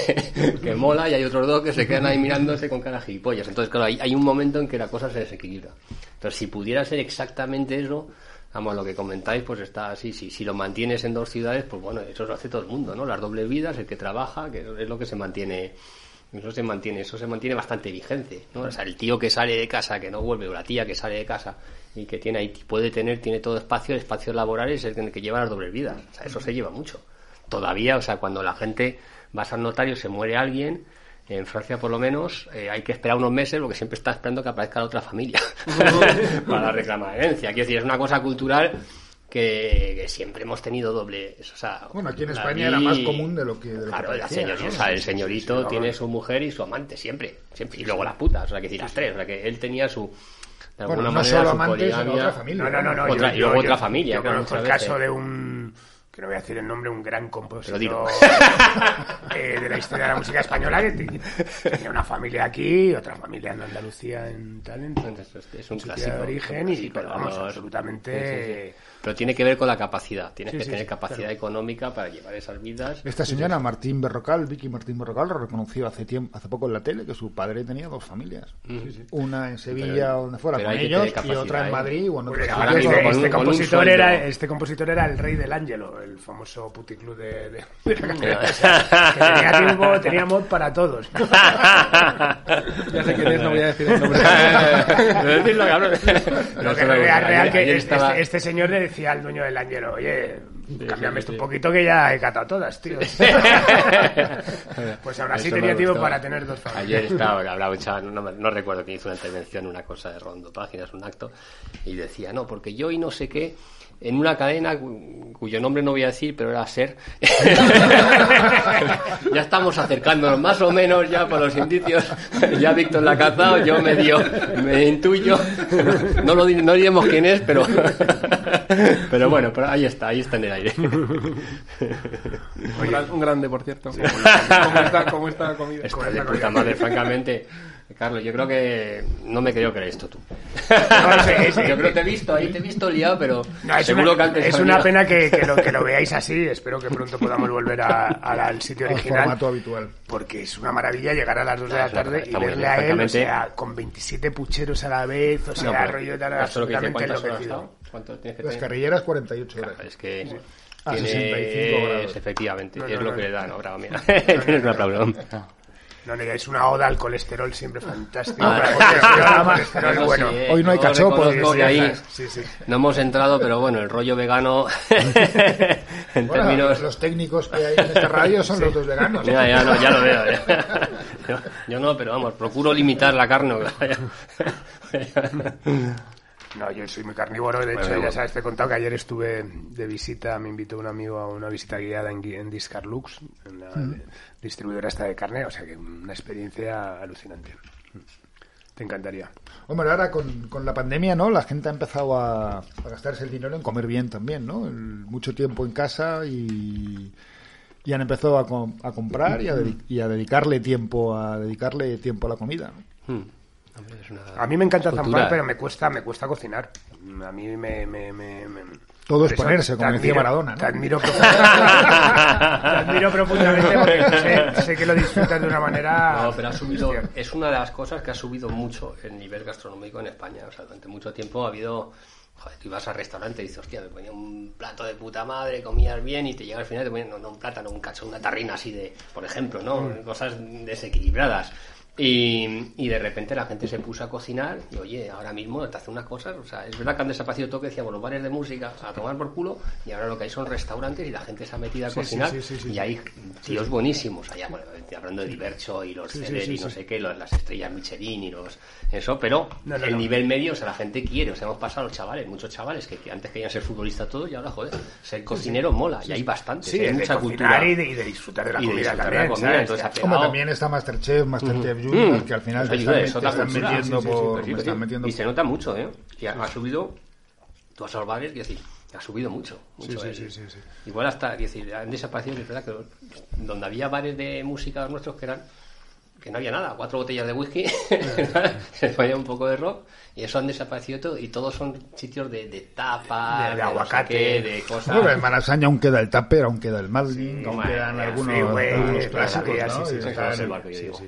que mola y hay otros dos que se quedan ahí mirándose con cara de gilipollas. Entonces, claro, hay, hay un momento en que la cosa se desequilibra. Entonces, si pudiera ser exactamente eso, Vamos, lo que comentáis, pues está así. Si, si lo mantienes en dos ciudades, pues bueno, eso lo hace todo el mundo, ¿no? Las dobles vidas, el que trabaja, que es lo que se mantiene. Eso se mantiene, eso se mantiene bastante vigente, ¿no? O sea, el tío que sale de casa, que no vuelve, o la tía que sale de casa y que tiene ahí, puede tener, tiene todo espacio, espacios laborales, es el que lleva las dobles vidas. O sea, eso se lleva mucho. Todavía, o sea, cuando la gente vas al notario, se muere alguien, en Francia, por lo menos, eh, hay que esperar unos meses porque siempre está esperando que aparezca la otra familia para reclamar herencia. Quiero decir, es una cosa cultural que, que siempre hemos tenido doble. O sea, Bueno, aquí en España era más común de lo que... de lo que Claro, parecía, señorita, ¿no? o sea, el sí, señorito sí, sí, tiene su mujer y su amante, siempre. siempre y luego las putas, o sea, que decir, las tres. O sea, que él tenía su. De Bueno, alguna no manera, solo su amantes, otra familia. No, no, no, no. Otra- yo- y luego yo- otra familia, Yo claro, conozco el caso veces. de un que no voy a decir el nombre, un gran compositor eh, de la historia de la música española que te- tenía una familia aquí, otra familia en Andalucía en tal, en, Entonces, es- es un clásico. de origen, y pero vamos, vamos. absolutamente... Sí, sí, sí. Pero tiene que ver con la capacidad. Tienes Sí, que sí, tener sí, capacidad claro. económica para llevar esas vidas. Esta señora, Martín Berrocal, Vicky Martín Berrocal, lo reconoció hace tiempo, hace poco en la tele que su padre tenía dos familias. Una en Sevilla, Pero- donde fuera, con ellos, y otra en ¿eh? Madrid. Bueno, Pues ahora este, compositor era, este compositor era el rey del Ángelo, el famoso puticlub de, de, de la cadena. O sea, que tenía tiempo, tenía mod para todos. Ya sé quién es, no voy a decir el nombre. Lo que real, real que este, estaba- este- este señor le decía al dueño del Ángelo, oye, cámbiame esto un poquito que ya he catado todas, tío. pues ahora sí tenía tiempo para tener dos familias. Ayer estaba, hablaba un chaval, no, me- no recuerdo quién hizo una intervención, una cosa de rondo páginas, un acto, y decía, no, porque yo y no sé qué, en una cadena cu- cuyo nombre no voy a decir, pero era SER, ya estamos acercándonos más o menos ya por los indicios, ya Víctor la ha cazado, yo medio, me intuyo, no lo no diremos quién es, pero, pero bueno, pero ahí está, ahí está en el aire. Un, gran- un grande, por cierto. ¿Cómo está, cómo está la comida? Está de puta madre, francamente. Carlos, yo creo que no me creo creer esto tú. No, sí, sí. yo creo que te he visto ahí, te he visto liado, pero No, es seguro una, que antes es una pena que, que lo, que lo veáis así. Espero que pronto podamos volver a- a- al sitio Al original. formato habitual. Porque es una maravilla llegar a las 2 de la tarde y verle bien, a él, o sea, con 27 pucheros a la vez, o sea, No, pero rollo tal, eso es lo que absolutamente ¿cuántas horas ha enloquecido. Las carrilleras 48 horas. Es que A tienes- 65 grados. Efectivamente, No, es no, lo no. que le da, ¿no? Bravo, mira. Tienes un aplauso. No, no, es una oda al colesterol siempre fantástico. Ah, Para- sí, bueno. eh, Hoy no hay cachopo, sí, Sí, sí. no hemos entrado, pero bueno, el rollo vegano en Bueno, términos... los técnicos que hay en esta radio son los dos veganos. Ya, ya, no, ya lo veo. ya. Yo, yo no, pero vamos, procuro limitar la carne. No, yo soy muy carnívoro. De hecho, Bueno, ya sabes, te he contado que ayer estuve de visita, me invitó un amigo a una visita guiada en, en Discarlux, en la de- distribuidora esta de carne. O sea que una experiencia alucinante. Te encantaría. Hombre, ahora con, con la pandemia, ¿no? La gente ha empezado a, a gastarse el dinero en comer bien también, ¿no? El- mucho tiempo en casa y, y han empezado a, com- a comprar y a, dedi- y a dedicarle tiempo a dedicarle tiempo a la comida. ¿no? Hmm. Hombre, es una A mí me encanta cultura. zampar, pero me cuesta, me cuesta cocinar. A mí me... me, me- me- Todo es ponerse, como decía Maradona, ¿no? Te admiro profundamente, te admiro profundamente porque sé, sé que lo disfrutas de una manera... No, pero ha subido, es una de las cosas que ha subido mucho el nivel gastronómico en España. O sea, durante mucho tiempo ha habido. Joder, tú ibas al restaurante y dices, hostia, me ponía un plato de puta madre, comías bien y te llega al final y te ponían no, no, un plátano, un cacho, una tarrina así de, por ejemplo, ¿no? Mm. Cosas desequilibradas. Y, y de repente la gente se puso a cocinar y oye, ahora mismo te hace unas cosas, o sea, es verdad que han desaparecido todo que decíamos los bares de música a tomar por culo y ahora lo que hay son restaurantes y la gente se ha metido a Sí, cocinar sí, sí, sí, y hay tíos buenísimos allá, bueno, hablando de Divercho y los Sí, sí, Celer sí, y no sí. sé qué, los- las estrellas Michelin y los eso, pero No, no, el no. nivel medio, o sea, la gente quiere, o sea, hemos pasado los chavales, muchos chavales que, antes querían ser futbolistas todos y ahora, joder, ser cocinero mola, y hay bastantes, Sí, hay de mucha cultura. y de, y de disfrutar de la Y de comida disfrutar de la también, comida, ¿sabes? entonces pegado- también está Masterchef, Masterchef Junior, que al final Eso te ayuda, están, eso te da están cultura. metiendo Sí, sí, sí, por... sí, sí, me sí. están metiendo Y se nota mucho, ¿eh? Y ha, ha subido, tú los bares, y decir, ha subido mucho. mucho sí, el- sí, sí, sí. Igual hasta, decir, han desaparecido, es verdad que donde había bares de música nuestros que eran que no había nada, cuatro botellas de whisky, se ponía un poco de rock y eso han desaparecido todo y todos son sitios de, de tapas, De- de no sé aguacate. qué, de cosas. Bueno, en Malasaña aún queda el Tupper, aún queda el Madlin, aún madre quedan algunos, Freeway, algunos clásicos, ¿no? sí, sí, sí, Eso no es el están- bar que yo digo.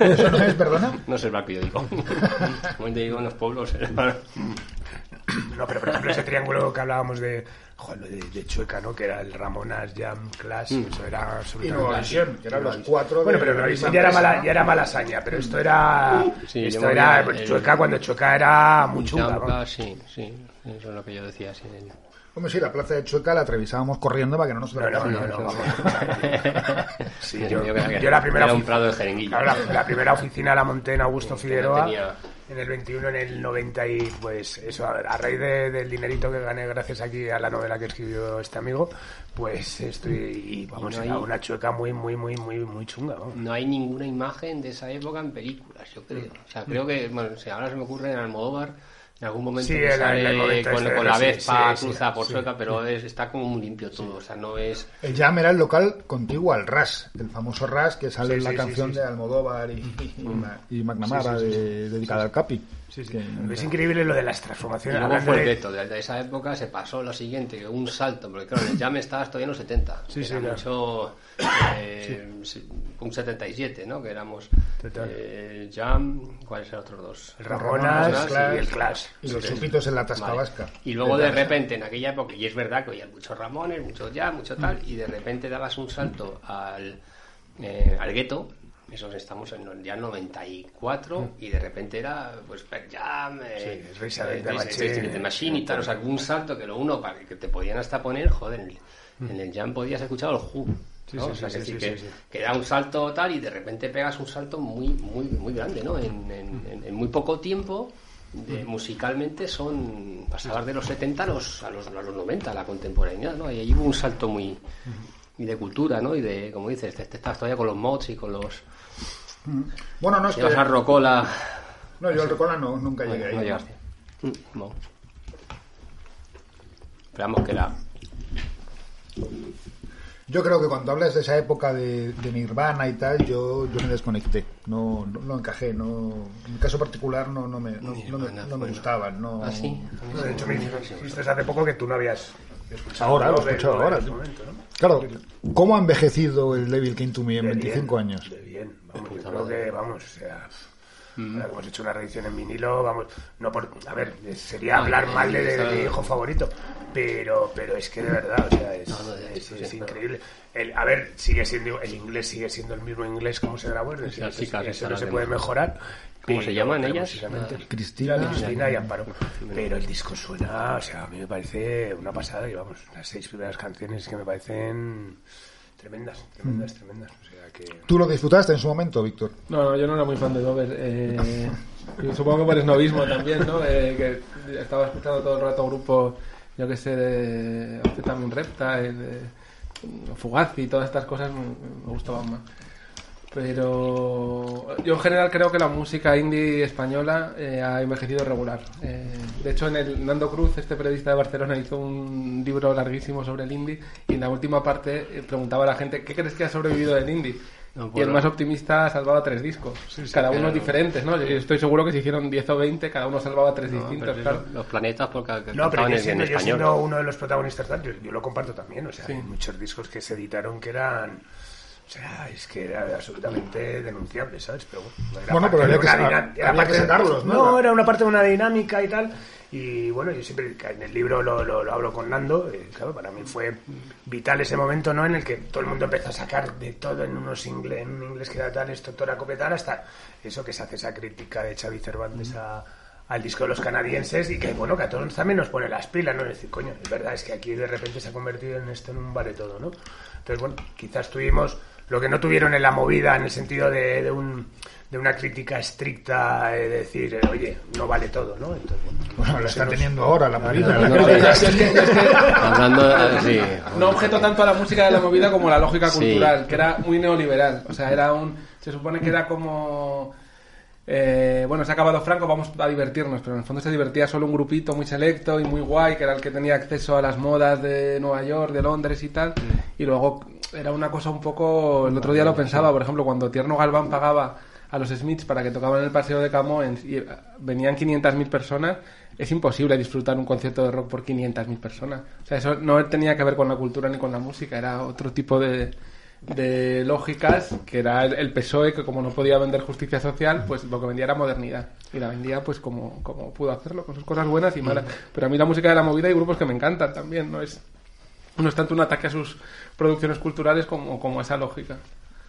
¿Eso no es, perdona? No es el bar que yo digo. Como te digo en los pueblos, No, pero por ejemplo ese triángulo que hablábamos de, joder, lo de, de Chueca, ¿no? Que era el Ramonas Jam Class, eso era Y absolutamente... Visión, que eran los cuatro Bueno, pero Visión ya era, empresa, mala, ¿no? ya era malasaña, pero esto era... Sí, esto yo era el- Chueca cuando Chueca era muy chunga, vamos. sí, sí, eso es lo que yo decía. Sí, el- Hombre, sí, la plaza de Chueca la atraviesábamos corriendo para que no nos No, no, no, no, vamos. Sí, yo, era- yo la primera era un ofi- prado de jeringuillo. Claro, la, la primera oficina la monté en Augusto Figueroa tenía- en el 21, en el 90 y pues eso, a, a raíz de- del dinerito que gané gracias aquí a la novela que escribió este amigo, pues estoy y vamos Y no hay- una chueca muy muy muy muy muy chunga, vamos. No hay ninguna imagen de esa época en películas, yo creo. O sea, creo que, bueno, si ahora se me ocurre en Almodóvar, en algún momento Sí, sale con, este con la Vespa, sí, sí, cruza por sí. Sueca, pero es- está como muy limpio todo. O sea, no es. El Jam era el local contiguo al Ras, el famoso Ras que sale Sí, en la canción sí, sí. de Almodóvar y, y, Ma- y McNamara Sí, sí, sí, de- dedicada al Capi. Sí, sí. Que- Es increíble lo de las Y transformaciones. luego fue el de- gueto. Desde esa época se pasó lo siguiente, un salto, porque claro, en el Jam estabas todavía en los 70. Sí, sí, era claro. mucho. eh, sí, un 77, ¿no? Que éramos. Eh, Jam, ¿cuáles eran los otros dos? el Ramonas Ramonas, y el Clash. Y los chupitos en la Vale. tascabasca. Y luego de repente, en aquella época, y es verdad que oías muchos Ramones, muchos ya, mucho tal, y de repente dabas un salto al, eh, al gueto, eso estamos en el ya 94, y de repente era pues Pearl Jam, eh, Sí, Machine. Y tal, o sea, un salto que lo uno para que te podían hasta poner, joder, en el, en el Jam podías escuchar los Who. Sí, ¿no? sí, o sea, sí, que, sí, da un salto tal y de repente pegas un salto muy muy muy grande ¿no? en, en- en- en muy poco tiempo de- musicalmente son pasabas de los 70 a los, a los, a los 90 la contemporaneidad ¿no? y ahí hubo un salto muy y de cultura ¿no? y de como dices te, te estás todavía con los mods y con los Bueno, no es que... llevas a Rocola No, yo al Recola no, nunca llegué ahí. no llegaste Mm, no. esperamos que era Yo creo que cuando hablas de esa época de, de Nirvana y tal, yo, yo me desconecté. No, no, no encajé. No, en mi caso particular no, no me, no, no me, no gustaban. No... ¿Ah, sí? De hecho, me dijiste hace poco que tú no habías escuchado. Ahora, lo he escuchado ahora. momento, ¿no? Claro, ¿cómo ha envejecido el Devil Came to Me en De 25 bien, años? De bien, vamos, yo creo que, vamos, o sea... Ahora hemos hecho una reedición en vinilo, vamos, no por, a ver, sería hablar mal de, mi hijo favorito, pero, pero es que de verdad, o sea, es, No, no, de es- increíble. El, a ver, sigue siendo, el inglés sigue siendo el mismo inglés como se grabó, es decir, Las eso, chicas eso estas, no se puede mejorar. ¿Cómo se llaman ellas? Ah, Cristina. Cristina y Amparo. Pero el disco suena, o sea, a mí me parece una pasada y vamos, las seis primeras canciones que me parecen tremendas, tremendas, tremendas. O sea que. ¿Tú lo disfrutaste en su momento, Víctor? No, no, yo no era muy fan de Dover. Eh, supongo que por esnovismo también, ¿no? Eh, que estaba escuchando todo el rato grupos, yo que sé, de también Repta, el, de Fugazi y todas estas cosas me, me gustaban más. Pero yo en general creo que la música indie española eh, ha envejecido regular. Eh, de hecho, en el Nando Cruz, este periodista de Barcelona, hizo un libro larguísimo sobre el indie y en la última parte eh, preguntaba a la gente, ¿qué crees que ha sobrevivido del indie? No, y el más optimista salvaba tres discos, cada uno diferentes, ¿no? Yo estoy seguro que si hicieron 10 o 20, cada uno salvaba tres No, distintos, pero claro. Los planetas, porque No, pero yo en, siendo, en yo siendo uno de los protagonistas, tal, yo, yo lo comparto también. O sea, Sí. hay muchos discos que se editaron que eran. O sea, es que era absolutamente denunciable, ¿sabes? Pero bueno, era Bueno, parte pero había de que una sa- dinam- era había parte que de- sacarlos, ¿no? No, era una parte de una dinámica y tal. Y bueno, yo siempre en el libro lo, lo, lo hablo con Nando. eh, claro, para mí fue vital ese momento, ¿no? En el que todo el mundo empezó a sacar de todo en unos inglés, en un inglés que era tal, esto, toda copetal, hasta eso que se hace esa crítica de Xavi Cervantes a al disco de los canadienses y que bueno que a todos también nos pone las pilas no es decir coño es verdad es que aquí de repente se ha convertido en esto en un vale todo no entonces bueno quizás tuvimos lo que no tuvieron en la movida en el sentido de, de un de una crítica estricta eh, de decir eh, oye no vale todo no entonces bueno, Bueno, lo se está nos- teniendo ahora la movida. no, no, Yo es que- yo es que- Hablando, eh, sí. no objeto tanto a la música de la movida como a la lógica Sí. cultural, que era muy neoliberal. O sea, era un. Se supone que era como. eh, bueno, se ha acabado Franco, vamos a divertirnos, pero en el fondo se divertía solo un grupito muy selecto y muy guay, que era el que tenía acceso a las modas de Nueva York, de Londres y tal. Y luego era una cosa un poco. El otro día lo pensaba, por ejemplo, cuando Tierno Galván pagaba a los Smiths para que tocaban en el Paseo de Camoens y eh, venían 500.000 personas, es imposible disfrutar un concierto de rock por 500.000 personas. O sea, eso no tenía que ver con la cultura ni con la música, era otro tipo de, de lógicas, que era el, el PSOE, que como no podía vender justicia social, pues lo que vendía era modernidad. Y la vendía pues como, como pudo hacerlo, con sus cosas buenas y malas. Pero a mí la música de la movida hay grupos que me encantan también, no es, no es tanto un ataque a sus producciones culturales como, como esa lógica.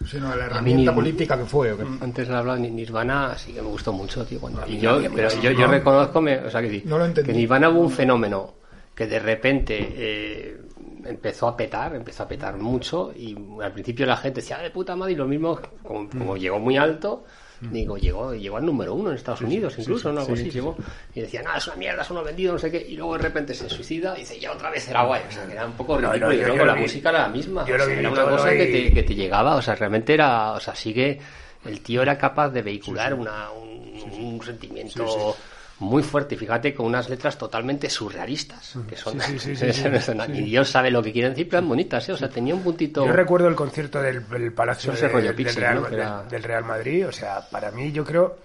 Sino la A mí ni- herramienta política que fue. ¿o qué? Antes le hablaba de Nirvana, sí que me gustó mucho, tío. Cuando, y yo, pero yo, yo no. reconozco, me- o sea, que, sí, No lo entendí. que Nirvana hubo un fenómeno que de repente eh, empezó a petar, empezó a petar mucho y al principio la gente decía, "Ah, de puta madre, y lo mismo, como, como llegó muy alto, digo, llegó, llegó al número uno en Estados Unidos, incluso, ¿no? Algo así, llegó. Y decían, ah, es una mierda, es uno vendido, no sé qué, y luego de repente se suicida y dice, ya otra vez era guay, o sea, que era un poco No, ridículo, no, y luego la vi- música era la misma, yo o lo sea, vi era una cosa que te, que te llegaba, o sea, realmente era, o sea, sigue, el tío era capaz de vehicular una, un, un sentimiento muy fuerte, fíjate, con unas letras totalmente surrealistas, que son, y Dios sabe lo que quieren decir, pero bonitas, ¿eh? o sea, tenía un puntito... Yo recuerdo el concierto del, del Palacio de- rollo del, Real, ¿no? Era- del- Real Madrid. O sea, para mí yo creo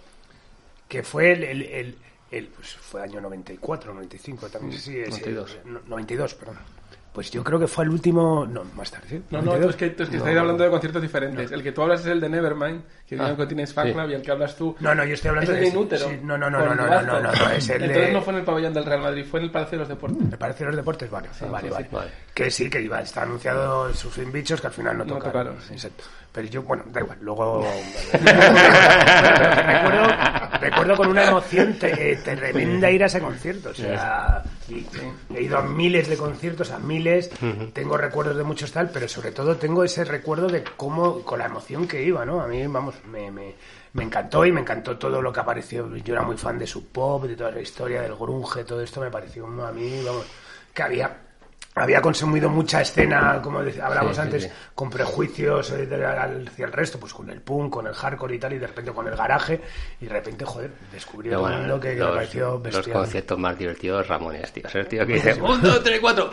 que fue el... el, el- el- pues fue año 94, 95 también, sí, es, 92. no, 92, perdón. Pues yo creo que fue el último... No, más tarde, ¿sí? No, no, 92. es que, es que estáis hablando de conciertos diferentes. El que tú hablas es el de Nevermind, que Ah, que tienes fan sí. club, y el que hablas tú. No, no, yo estoy hablando es el de de Inútero. sí, no, no, no, no, no, Blasco. no, no, no, es el de- Entonces no fue en el pabellón del Real Madrid, fue en el Palacio de los Deportes. Me parece los deportes, vale, vale, sí, vale. sí. Vale. Que sí, que iba, está anunciado sus bichos que al final no No tocaron. tocaron. Exacto. Pero yo, bueno, da igual, luego... recuerdo, recuerdo con una emoción te- tremenda ir a ese concierto. O sea, he ido a miles de conciertos, a miles, tengo recuerdos de muchos tal, pero sobre todo tengo ese recuerdo de cómo, con la emoción que iba, ¿no? A mí, vamos, me, me, me encantó y me encantó todo lo que apareció. Yo era muy fan de su pop, de toda la historia, del grunge, todo esto me pareció a mí, vamos, que había había consumido mucha escena, como hablamos Sí, antes, sí. con prejuicios eh, hacia el resto, pues con el punk, con el hardcore y tal, y de repente con el garaje, y de repente, joder, descubrí un bueno, mundo que, que los, me pareció los bestial. conciertos más divertidos Ramones, tío. Es el tío que dice, un, dos, tres, cuatro.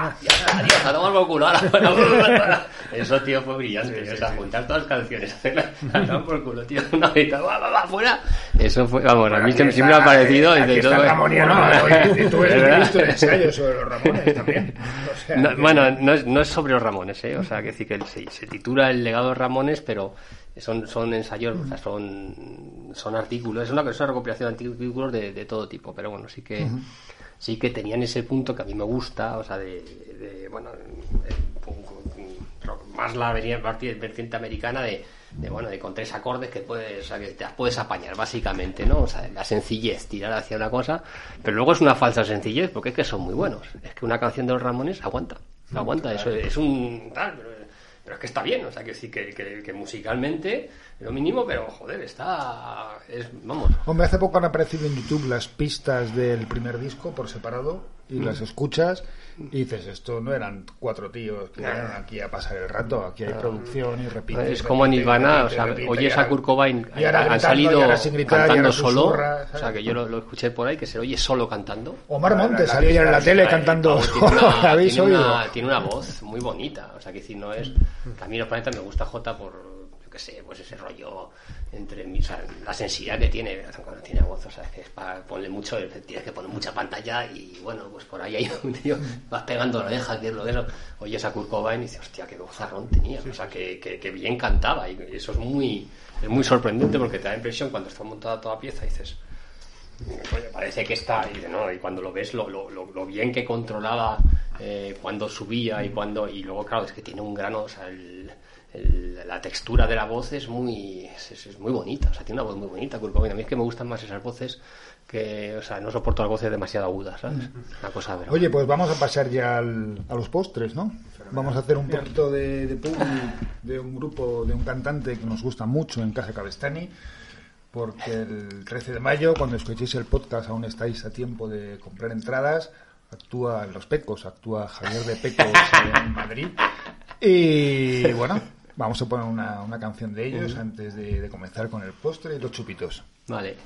¡Ah! Adiós, a tomar por culo. ahora. Eso, tío, fue brillante. o sea, juntar todas las canciones, hacerlas a tomar por culo, tío. Una horita, va, va, va, fuera. Eso fue, vamos, a mí Aquí siempre está- me ha parecido. Aquí de está todo- Ramoniano, oye, y tú Es eres de ensayo sobre los Ramones también. O sea, No, que- bueno, no es, no es sobre los Ramones, ¿eh? O sea, que decir que se, se titula El legado de Ramones, pero son, son ensayos, o sea, son, son artículos, es una, es una recopilación de artículos de, de todo tipo, pero bueno, sí que, sí que tenían ese punto que a mí me gusta, o sea, de, de, bueno, más la vertiente vertiente americana de, de, bueno, de con tres acordes que puedes, o sea, que te las puedes apañar, básicamente, ¿no? O sea, la sencillez, tirar hacia una cosa, pero luego es una falsa sencillez, porque es que son muy buenos. Es que una canción de los Ramones aguanta, aguanta, eso es un tal, pero, pero es que está bien, o sea, que sí, que, que, que musicalmente, lo mínimo, pero joder, está, es, vamos, Hombre, hace poco han aparecido en YouTube las pistas del primer disco por separado y Mm. las escuchas y dices, esto no eran cuatro tíos que vinieron aquí a pasar el rato, aquí hay producción y repite. Es y como en repite, Nirvana, repite, o sea, repite, oyes a Kurt Cobain, y ahora han gritando, salido gritar, cantando solo, susurra, o sea, que yo lo, lo escuché por ahí, que se oye solo cantando. Omar Montes salió ya en la tele es- cantando. Tiene una, ¿Habéis tiene, oído? una, tiene una voz muy bonita, o sea, que decir, no es... A mí los planetas me gusta J por, qué sé, pues ese rollo entre o sea, la sensibilidad que tiene, cuando tiene voz, o sea, es que es para ponerle mucho, tienes que poner mucha pantalla y bueno, pues por ahí hay un tío, vas pegando la oreja, que es lo de eso, oyes a Kurt Cobain y dices, hostia, qué vozarrón tenía, o sea, que, que, que bien cantaba. Y eso es muy, es muy sorprendente porque te da impresión cuando está montada toda pieza y dices, Oye, parece que está y, no, y cuando lo ves lo, lo, lo bien que controlaba eh, cuando subía y cuando y luego claro es que tiene un grano o sea el, el- la textura de la voz es muy es, muy bonita o sea tiene una voz muy bonita Kurt a mí es que me gustan más esas voces que o sea no soporto las voces demasiado agudas sabes una cosa pero Oye, pues vamos a pasar ya al- a los postres, ¿no? Vamos a hacer un poquito de, de publi de un grupo, de un cantante que nos gusta mucho en Casa Cabestani, porque el 13 de mayo, cuando escuchéis el podcast, aún estáis a tiempo de comprar entradas, actúa en Los Pecos, actúa Javier de Pecos en Madrid. Y bueno, vamos a poner una, una canción de ellos antes de, de comenzar con el postre y los chupitos. vale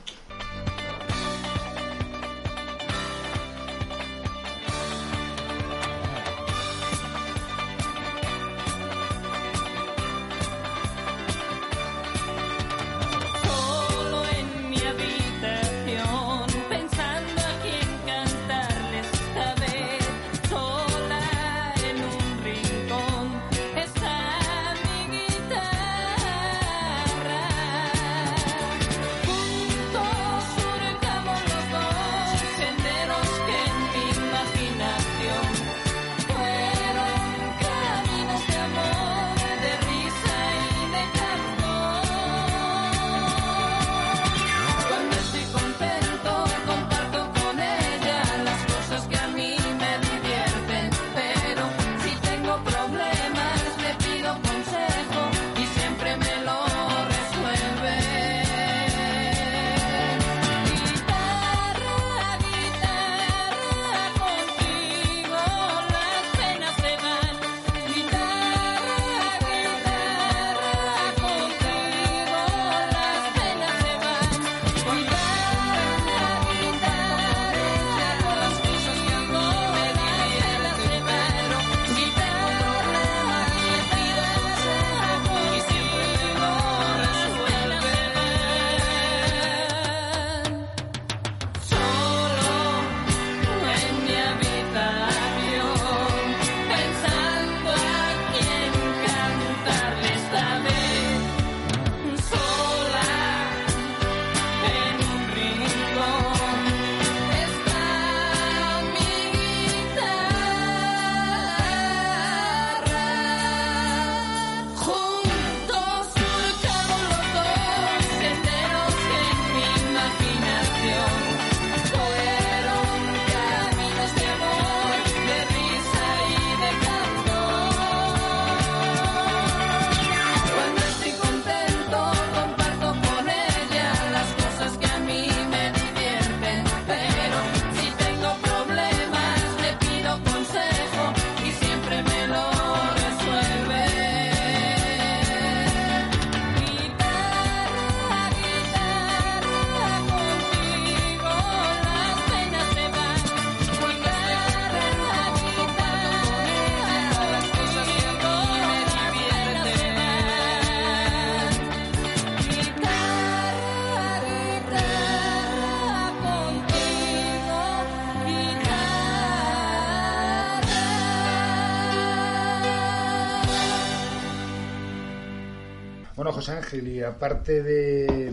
Ángel, y aparte de,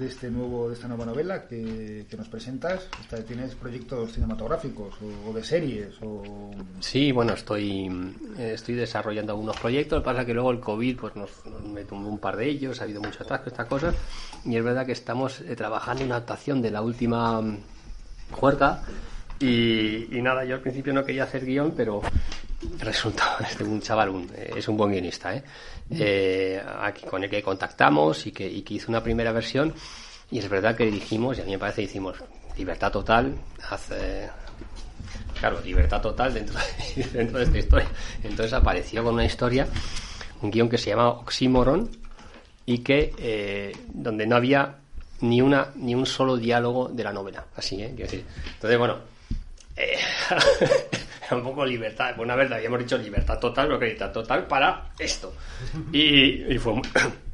este nuevo, de esta nueva novela que, nos presentas, esta- ¿tienes proyectos cinematográficos o, de series? O... Sí, bueno, estoy, eh, estoy desarrollando algunos proyectos. Lo que pasa que luego el COVID pues nos, nos me tumbó un par de ellos, ha habido mucho atasco, estas cosas. Y es verdad que estamos eh, trabajando en una adaptación de la última mm, juerga. Y, y nada, yo al principio no quería hacer guion, pero resulta, este un chaval un- eh, es un buen guionista, ¿eh? Eh, aquí, con el que contactamos y que, y que hizo una primera versión. Y es verdad que dijimos, y a mí me parece hicimos libertad total, hace, Claro, libertad total dentro de, dentro de esta historia. Entonces apareció con una historia, un guion que se llama Oxímoron y que eh, donde no había ni una ni un solo diálogo de la novela. Así, ¿eh? Entonces, bueno, eh, un poco libertad. Una vez le habíamos dicho libertad total, pero que libertad total para esto. Y, y fue muy-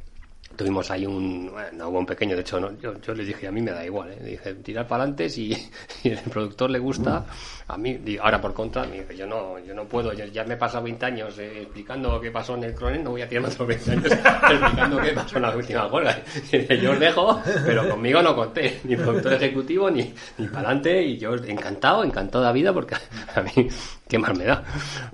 Tuvimos ahí un, bueno, un pequeño, de hecho, no, yo, yo le dije, a mí me da igual, ¿eh? Dije, tirar para adelante, si, el productor le gusta, a mí, ahora por contra, me yo no, yo no puedo, yo ya me he pasado 20 años eh, explicando qué pasó en el Cronen, no voy a tirar otros 20 años explicando qué pasó en la última huelga. Yo os dejo, pero conmigo no conté, ni productor ejecutivo, ni, ni para adelante, y yo encantado, encantado de vida, porque a mí, qué más me da.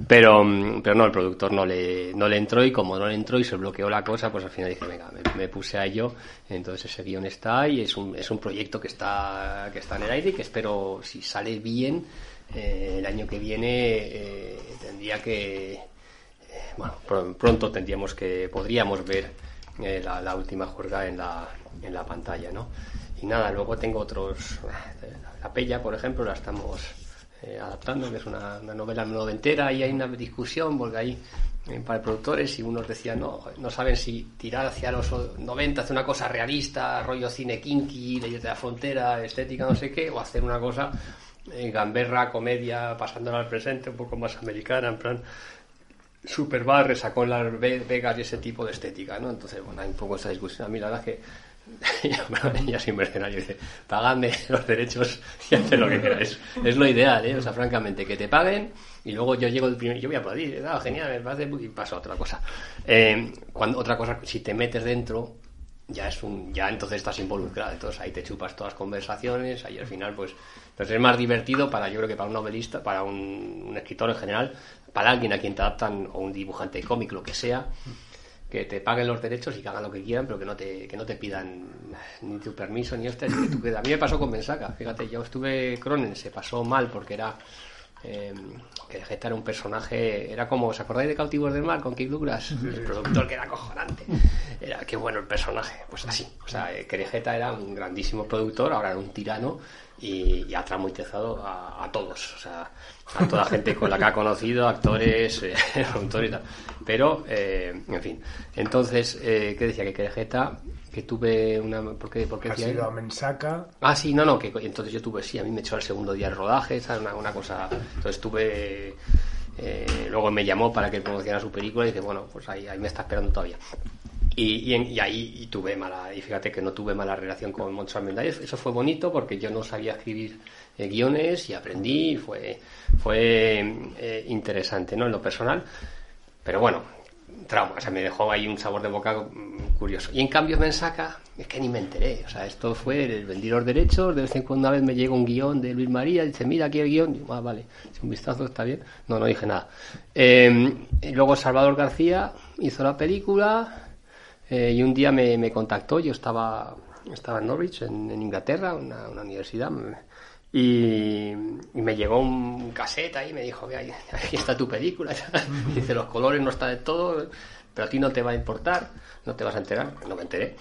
Pero, mm, pero no, el productor no le, no le entró, y como no le entró y se bloqueó la cosa, pues al final dije, venga, me puse a ello, entonces ese guion está y es un, es un proyecto que está, que está en el aire y que espero, si sale bien, eh, el año que viene eh, tendría que, eh, bueno, pr- pronto tendríamos que, podríamos ver la, última juerga en la, en la pantalla, ¿no? Y nada, luego tengo otros, La Pella, por ejemplo, la estamos adaptando, que es una, una novela noventera y hay una discusión porque hay para productores y unos decían no, no saben si tirar hacia los 90, hacer una cosa realista, rollo cine kinky, leyes de la frontera, estética, no sé qué, o hacer una cosa eh, gamberra, comedia, pasándola al presente, un poco más americana, en plan Superbar resacó en Las Ve- Vegas y ese tipo de estética, ¿no? Entonces, bueno, hay un poco esa discusión. A mí la verdad es que ella soy mercenario, dice, pagadme los derechos y haced lo que queráis. Es lo ideal, ¿eh? O sea, francamente, que te paguen y luego yo llego el primer, yo voy a aplaudir, ah, genial, me parece, y pasa otra cosa. Eh, cuando, otra cosa, si te metes dentro, ya es un, ya entonces estás involucrado, entonces ahí te chupas todas las conversaciones, ahí al final pues, entonces es más divertido para, yo creo que para un novelista, para un, escritor en general, para alguien a quien te adaptan, o un dibujante de cómic, lo que sea, que te paguen los derechos y que hagan lo que quieran, pero que no te, que no te pidan ni tu permiso ni este, ni quedas. A mí me pasó con Mensaca, fíjate, yo estuve, Cronen se pasó mal porque era, eh, que Vegeta era un personaje, era como, ¿os acordáis de Cautivos del Mar con Keith Douglas? El productor que era acojonante. Era, qué bueno el personaje, pues así. O sea, eh, que Vegeta era un grandísimo productor, ahora era un tirano y, y ha tramuitezado a, a todos, o sea, a toda gente con la que ha conocido, actores, eh, productores y tal. Pero, eh, en fin. Entonces, ¿qué decía? Que Vegeta, que tuve una... ¿Por qué, por qué Ha decía sido él? a Mensaca. Ah, sí, no, no, que entonces yo tuve, sí, a mí me echó el segundo día el rodaje, esa una, una cosa. Entonces tuve. eh, luego me llamó para que promocionara su película y dije, bueno, pues ahí, ahí me está esperando todavía. Y, y, en- y ahí y tuve mala, y fíjate que no tuve mala relación con Montserrat Mendáez, eso fue bonito porque yo no sabía escribir eh, guiones y aprendí, y fue, fue eh, interesante, ¿no? En lo personal, pero bueno, trauma, o sea, me dejó ahí un sabor de boca mm, curioso. Y en cambio Mensaca, es que ni me enteré, o sea, esto fue el vendí los derechos, de vez en cuando una vez me llega un guion de Luis María, dice, mira aquí el guion, Digo, ah, vale, un vistazo está bien, no, no dije nada. Y luego Salvador García hizo la película eh, y un día me, contactó, yo estaba, estaba en Norwich, en, en Inglaterra, una, una universidad, y, me llegó un cassette ahí y me dijo, "Ve, ahí, aquí está tu película. Dice, los colores no están de todo, pero a ti no te va a importar, no te vas a enterar. No me enteré.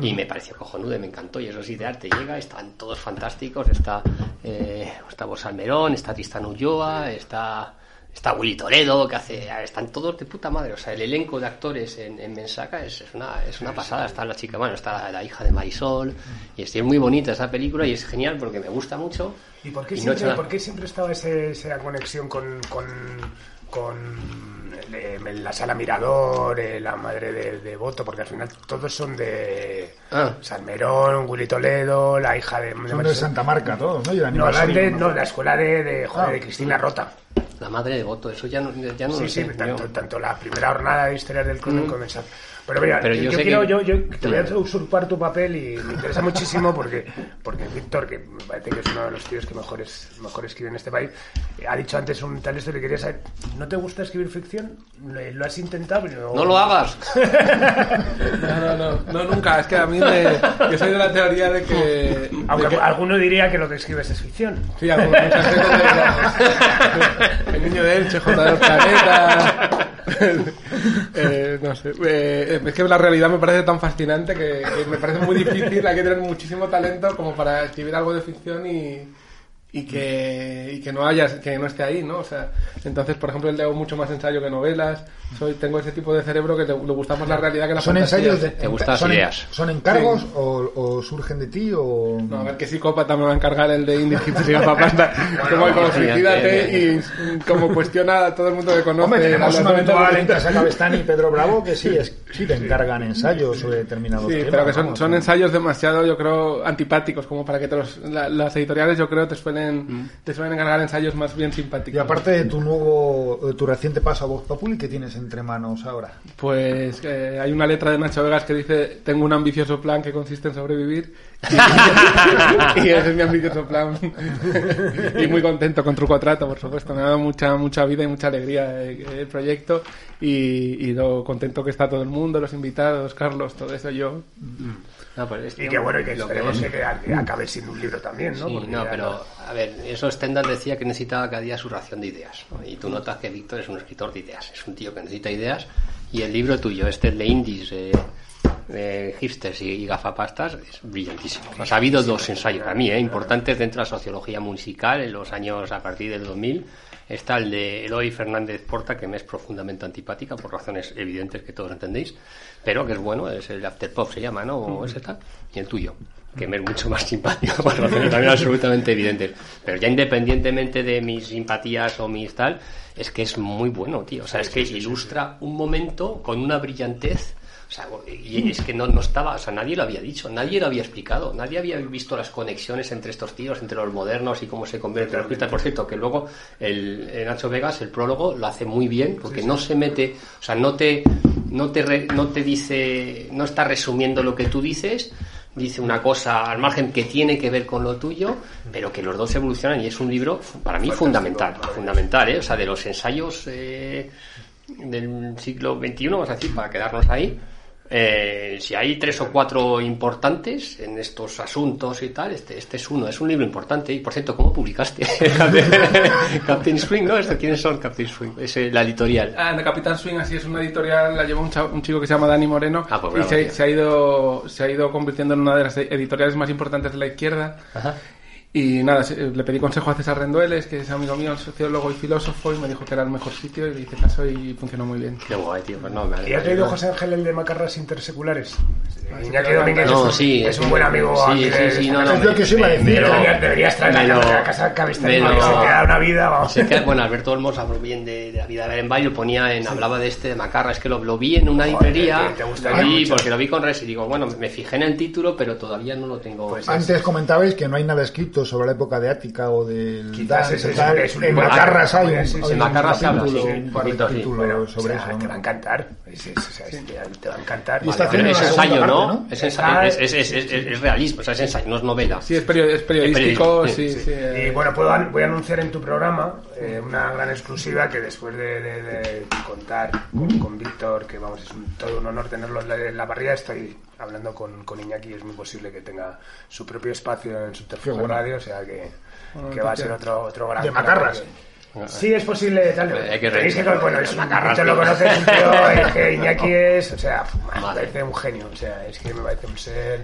Y me pareció cojonudo me encantó. Y eso sí, de arte llega, están todos fantásticos. Está, eh, está Bosa Almerón, está Tristan Ulloa, está, está Willy Toledo, que hace, están todos de puta madre. O sea, el elenco de actores en, en Mensaca es, es una, es una pasada. Está la chica, bueno, está la, la hija de Marisol. Y es, y es muy bonita esa película y es genial porque me gusta mucho. ¿Y por qué no he siempre, nada. por qué siempre estaba ese- esa conexión con, con, con eh, la sala Mirador, eh, la madre de, de Boto? Porque al final todos son de Ah. Salmerón, Willy Toledo, la hija de... Son de Santa Marca todos, ¿no? Y de No, son de, ¿no? no, la escuela de, de, joder, Ah. de Cristina Rota. La madre de Voto, eso ya no, ya no Sí, lo sí, sé. tanto, yo- tanto la primera jornada de historias del Mm. cómic como esa. Pero mira, Pero yo, yo yo sé quiero, que- yo, yo te voy a usurpar tu papel y me interesa muchísimo porque, porque Víctor, que me parece que es uno de los tíos que mejores, mejor escribe en este país, eh, ha dicho antes un tal esto que quería saber, ¿no te gusta escribir ficción? ¿Lo, lo has intentado? Pero No lo hagas. No, no, no, no, nunca. Es que a mí me. Yo soy de la teoría de que. de Aunque que- alguno diría que lo que escribes es ficción. Sí, algunos- El niño de Elche, J. del Planeta. Eh, no sé. Eh, es que la realidad me parece tan fascinante que, que me parece muy difícil. Hay que tener muchísimo talento como para escribir algo de ficción y. Y que, y que no haya, que no esté ahí, ¿no? O sea, entonces, por ejemplo, leo mucho más ensayo que novelas. Soy, tengo ese tipo de cerebro que le, le gusta más la realidad que la ¿Son fantasía. ensayos de, Te gustan son, en- ideas. ¿Son encargos o, o surgen de ti o...? No, a ver qué psicópata me va a encargar el de Indigitos y Gafapasta. como, suicídate y como cuestiona a todo el mundo que conoce. Hombre, tenemos la- un la- habitual en Casa Cabestán y Pedro Bravo que sí, es, sí te encargan ensayos sobre determinados Sí, temas. pero que son, son ensayos demasiado, yo creo, antipáticos, como para que te los, la- las editoriales, yo creo, te suelen, te suelen encargar ensayos más bien simpáticos. Y aparte de tu nuevo, de tu reciente paso a Voz Populi, ¿qué tienes entre manos ahora? Pues eh, hay una letra de Nacho Vegas que dice, tengo un ambicioso plan que consiste en sobrevivir. Y, y ese es mi ambicioso plan. y muy contento con Truco Trato, por supuesto. Me ha dado mucha, mucha vida y mucha alegría eh, el proyecto. Y, y lo contento que está todo el mundo, los invitados, Carlos, todo eso, yo. No, pues es Y que bueno, y que lo esperemos que- que, que acabe siendo un libro también, ¿no? Sí, Porque no, pero a ver, eso Stendhal decía que necesitaba cada día su ración de ideas. ¿no? Y tú notas que Víctor es un escritor de ideas, es un tío que necesita ideas. Y el libro tuyo, este de Indies, eh, eh, hipsters y, y gafapastas, es brillantísimo. O sea, ha habido dos ensayos, a mí, eh, importantes dentro de la sociología musical en los años a partir del 2000. Está el de Eloy Fernández Porta, que me es profundamente antipática por razones evidentes que todos entendéis, pero que es bueno, es el Afterpop se llama, ¿no? O ese tal. Y el tuyo, que me es mucho más simpático por razones también absolutamente evidentes. Pero ya independientemente de mis simpatías o mis tal, es que es muy bueno, tío. O sea, es que ilustra un momento con una brillantez. Sea, y es que no, no estaba, o sea, nadie lo había dicho, nadie lo había explicado, nadie había visto las conexiones entre estos tíos, entre los modernos y cómo se convierten los artistas. Por cierto, que luego el, el Nacho Vegas, el prólogo, lo hace muy bien, porque no se mete, o sea, no te, no te, re- no te dice, no está resumiendo lo que tú dices, dice una cosa al margen que tiene que ver con lo tuyo, pero que los dos evolucionan y es un libro para mí fundamental, fundamental, ¿eh? o sea, de los ensayos eh, del siglo XXI, vamos a decir, para quedarnos ahí. Eh, si hay tres o cuatro importantes en estos asuntos y tal, este, este es uno, es un libro importante. Y por cierto, ¿cómo publicaste? Captain Swing, ¿no? ¿Esto ¿Quiénes son Captain Swing? Es eh, la editorial. Ah, Capitán Swing, así es una editorial, la lleva un, un chico que se llama Dani Moreno Ah, pues y bravo, se, se ha ido se ha ido convirtiendo en una de las editoriales más importantes de la izquierda. Ajá. Y nada, se- le pedí consejo a César Rendueles, que es amigo mío, sociólogo y filósofo, y me dijo que era el mejor sitio y le hice caso y funcionó muy bien. Qué guay, tío. Pues no, me ¿Y has leído José Ángel el de Macarras Interseculares? Iñaki. Domínguez No, es, un, sí, es sí. un buen amigo Sí, sí, sí, no, no, lo que os iba a decir. Me lo- Pero- deberías traer me a la casa Cabestán, me lo- porque se te da una vida, vamos. Sé que, bueno, Alberto Olmos habló bien de, de la vida de Berenbay, lo ponía en, hablaba de este de Macarra, es que lo, lo vi en una librería, mucho. porque lo vi con Res y digo, bueno, me fijé en el título, pero todavía no lo tengo. Pues Antes comentabais que no hay nada escrito sobre la época de Ática o del Quizás y es- tal. es un- En bueno, Macarras hay un, hay en Macarras habla, capítulo, sí, un par de poquito, sí. capítulos Bueno, sobre o sea, eso. te va a encantar. Es- es- o sea, es- te, va a encantar. Y está Pero haciendo es ensayo, ¿no? Es, ensayo, es, realismo, o sea, es ensayo, no es novela. Sí, es, perio- es periodístico, eh, Y bueno, puedo, voy a anunciar en tu programa eh, una gran exclusiva que después de, de- de contar con, con Víctor, que vamos, es un- todo un honor tenerlo en la, en la parrilla, estoy hablando con, con Iñaki es muy posible que tenga su propio espacio en Subterfuge bueno. Radio, o sea que, que va a ser otro, otro gran... De Macarras. Sí, es posible, tal. Hay que bueno, es un Macarras, te lo conoces, un tío, es que Iñaki es, o sea, me parece un genio, o sea, es que me parece un ser...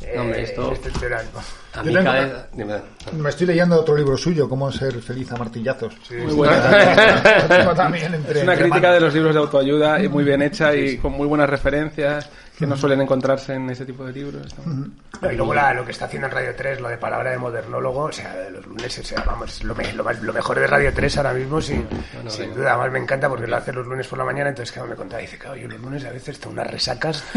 eh, No, hombre, esto- excepcional. A mí Yo tengo- cada vez... dime. Me estoy leyendo otro libro suyo, Cómo ser feliz a martillazos. Muy entre- Es una crítica de los libros de autoayuda y muy bien hecha y con muy buenas referencias que no suelen encontrarse en ese tipo de libros. ¿no? Y luego la- lo que está haciendo en Radio 3, lo de palabra de modernólogo, o sea, de los lunes, o sea, vamos, es lo, me- lo, más- lo mejor de Radio 3 ahora mismo, sin, sin duda. Además me encanta porque lo hace los lunes por la mañana, entonces claro, me contaba, dice, claro, yo los lunes a veces tengo unas resacas.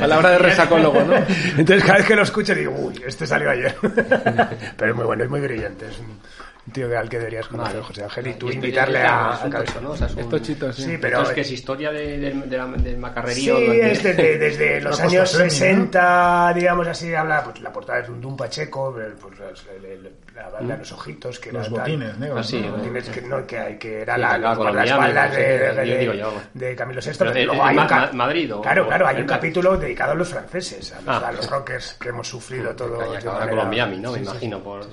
Palabra de resacólogo, ¿no? Entonces cada vez que lo escucho digo, uy, este salió ayer. Pero es muy bueno, es muy brillante. Es un- un tío que al que deberías conocer, Vale. José Ángel, y tú invitarle a, un cabeza. ¿no? O sea, es un- Estos chitos, sí. Sí, Pero pero es que es historia de, de, de la, del Sí, macarrerío. durante- es desde, desde los años cosa premium, 60, digamos así, habla pues, la portada de Dundum Pacheco, pues, el- el- la banda de los ojitos, que Los botines, negros. Ah, sí, Los ¿no? botines que, no, que, que era Sí, la, guardaespaldas Miami, de, no de- de Camilo VI, Pero, pero, luego hay un ca- Madrid o- Claro, claro, hay un capítulo dedicado a los franceses, a los, Ah. a los rockers que hemos sufrido todos. De manera- con los Miami, ¿no? Sí, Me sí, imagino. Por,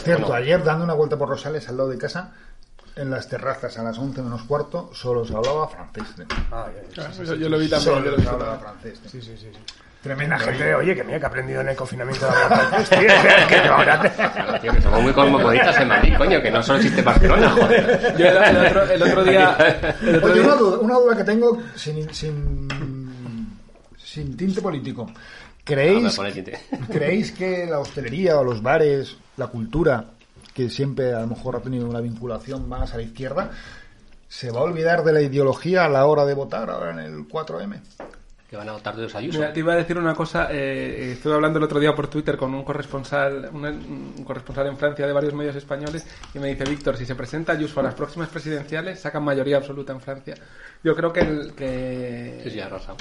cierto, ayer dando una vuelta por Rosales al lado de casa, en las terrazas a las 11 menos cuarto, solo se hablaba francés. Ah, ya, ya, sí, sí, Yo, sí. yo lo vi también. yo Solo se hablaba francés. Sí, sí, sí, sí. Tremenda La gente, oye, que mira que he aprendido en el confinamiento de hablar francés, tío, que ahora te- tío, que somos muy cosmopolitas en Madrid, coño, que no solo existe Barcelona, joder. Yo el, el otro, el otro día. El otro Oye, día- una duda, una duda que tengo sin, sin, sin tinte político. ¿Creéis. ¿Creéis que la hostelería o los bares, la cultura, que siempre a lo mejor ha tenido una vinculación más a la izquierda, se va a olvidar de la ideología a la hora de votar ahora en el 4M? Que van a votar de los Ayuso. Mira, te iba a decir una cosa. eh, estuve hablando el otro día por Twitter con un corresponsal, un, un corresponsal en Francia de varios medios españoles y me dice Víctor, si se presenta Ayuso a las próximas presidenciales, sacan mayoría absoluta en Francia. Yo creo que el, que, Sí, sí, arrasado.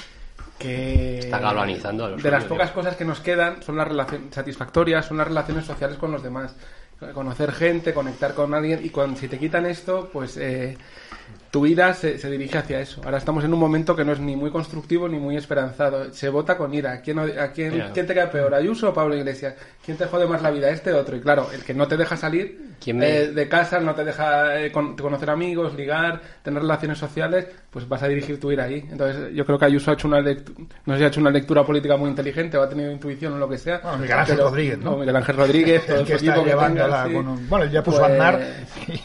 que Está galvanizando a los de las pocas cosas que nos quedan son las relaciones satisfactorias, son las relaciones sociales con los demás. Conocer gente, conectar con alguien y cuando, si te quitan esto, pues eh, tu vida se, se dirige hacia eso. Ahora estamos en un momento que no es ni muy constructivo ni muy esperanzado. Se vota con ira. ¿A quién, a quién, quién te cae peor, Ayuso o Pablo Iglesias? ¿Quién te jode más la vida, este o otro? Y claro, el que no te deja salir ¿Quién me- eh, de casa, no te deja eh, con- conocer amigos, ligar, tener relaciones sociales, pues vas a dirigir tu ira ahí. Entonces yo creo que Ayuso ha hecho una lectura, no sé si ha hecho una lectura política muy inteligente o ha tenido intuición o lo que sea. Bueno, Miguel Ángel pero- Rodríguez, ¿no? o Miguel Ángel Rodríguez, todo El que está equipo que llevándola tenga, sí. con un- Bueno, ya puso Pues- a andar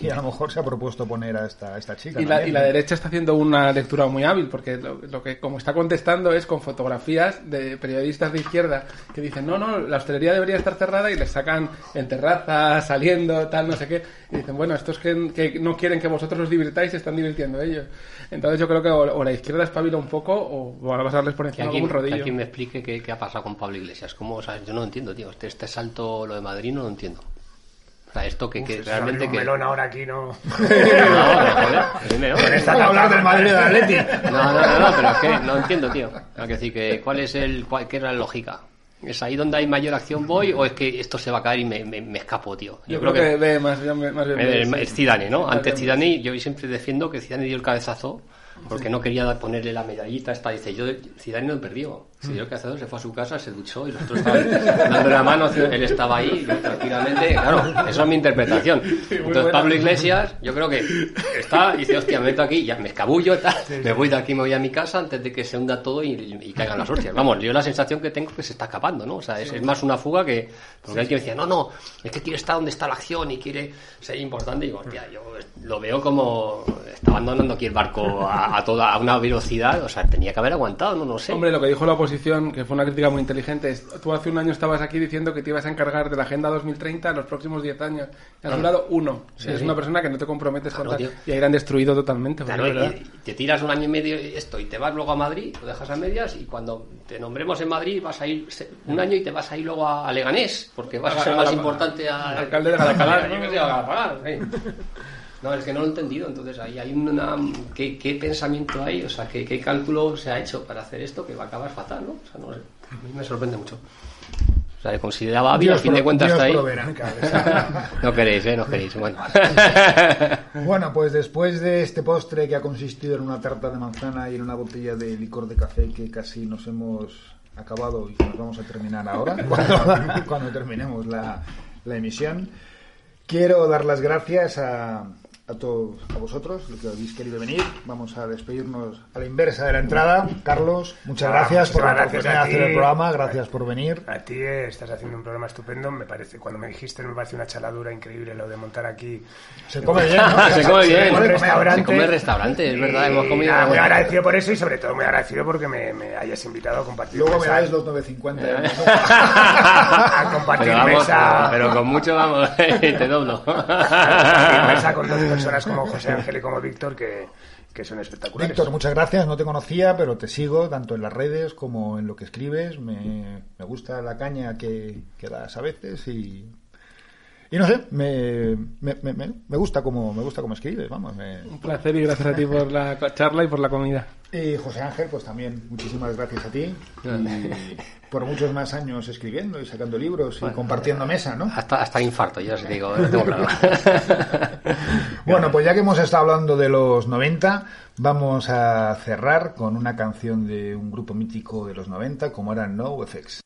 y a lo mejor se ha propuesto poner a esta, a esta chica. Y la, también, y la ¿no? derecha está haciendo una lectura muy hábil, porque lo, lo que como está contestando es con fotografías de periodistas de izquierda que dicen, no, no, la hostelería debería estar cerrada y les sacan en terraza, saliendo, tal, no sé qué. Y dicen, bueno, estos que, que no quieren que vosotros os divirtáis se están divirtiendo ellos. Entonces yo creo que o, o la izquierda espabila un poco o van a pasarles por Que encima alguien, algún que rodillo. alguien me explique qué, qué ha pasado con Pablo Iglesias. ¿Cómo, o sea, yo no entiendo, tío. Este, este salto, lo de Madrid, no lo entiendo. Sea, esto que, que Uf, realmente abrir un que... melón ahora aquí, ¿no? No, joder, dime, ¿no? Vamos a hablar del Madrid de Atleti. No, no, no, no, pero es que no entiendo, tío. Hay que decir que cuál es el, cuál, qué es la lógica. ¿Es ahí donde hay mayor acción voy o es que esto se va a caer y me, me, me escapo, tío? Yo, creo, que, ve más bien, más bien ve, Es. Zidane, ¿no? Más Antes Zidane, yo siempre defiendo que Zidane dio el cabezazo porque no quería ponerle la medallita esta. Dice, yo, Zidane no perdió. Se dio cabezazo, se fue a su casa, se duchó y los otros estaban dando la mano. Él estaba ahí, tranquilamente. Claro, eso es mi interpretación. Entonces. Pablo Iglesias, yo creo que está, y dice, hostia, me meto aquí, ya me escabullo, tal, me voy de aquí, me voy a mi casa antes de que se hunda todo y, y caigan las hostias. Vamos, yo la sensación que tengo es que se está escapando, ¿no? O sea, es, es más una fuga que. Porque hay quien decía, no, no, es que quiere estar donde está la acción y quiere ser importante. Y digo, hostia, yo lo veo como. Está abandonando aquí el barco a, a toda a una velocidad, o sea, tenía que haber aguantado, no, no sé. Hombre, lo que dijo la oposición, que fue una crítica muy inteligente, tú hace un año estabas aquí diciendo que te ibas a encargar de la Agenda 2030 en los próximos 10 años. Y has durado uno. Sí, Eres sí. una persona que no te comprometes Claro, con tal. Y ahí la han destruido totalmente. Claro, y- te tiras un año y medio esto y te vas luego a Madrid, lo dejas a medias y cuando te nombremos en Madrid vas a ir un año y te vas a ir luego a, Leganés, porque vas a ser más a- importante a, alcalde de Galapagar. a. No, es que no lo he entendido, entonces ahí hay una... ¿Qué, qué pensamiento hay? O sea, ¿qué, ¿qué cálculo se ha hecho para hacer esto que va a acabar fatal, no? O sea, no sé. A mí me sorprende mucho. O sea, le consideraba hábil, al fin de cuentas Dios está ahí. No queréis, ¿eh? No queréis, bueno. Bueno, pues después de este postre que ha consistido en una tarta de manzana y en una botella de licor de café que casi nos hemos acabado y que nos vamos a terminar ahora, cuando, cuando terminemos la, la emisión, quiero dar las gracias a, a todos a vosotros, los que habéis querido venir. Vamos a despedirnos a la inversa de la entrada. Carlos, muchas Ah, gracias por la oportunidad de hacer el programa, gracias por venir. A ti eh, estás haciendo un programa estupendo, me parece. Cuando me dijiste, me parece una chaladura increíble lo de montar aquí. Se come bien, ¿no? se come bien. puede comer. restaurante. Se come restaurante, es verdad, hemos comido... nada, muy agradecido por eso y sobre todo muy agradecido porque me, me hayas invitado a compartir Luego me mesa- dais los 950. a compartir Pero vamos, mesa. pero con mucho vamos, te doblo. compartir mesa con dos personas como José Ángel y como Víctor que, que son espectaculares. Víctor, muchas gracias. No te conocía, pero te sigo tanto en las redes como en lo que escribes. Me, me gusta la caña que, que das a veces y, Y no sé, me, me, me, me- gusta como me gusta como escribes, vamos. me- Un placer y gracias a ti por la charla y por la comida. Y José Ángel, pues también muchísimas gracias a ti. Y por muchos más años escribiendo y sacando libros y compartiendo mesa, ¿no? Hasta, hasta el infarto, yo os digo, lo tengo claro. Bueno, pues ya que hemos estado hablando de los 90, vamos a cerrar con una canción de un grupo mítico de los 90, como era No FX.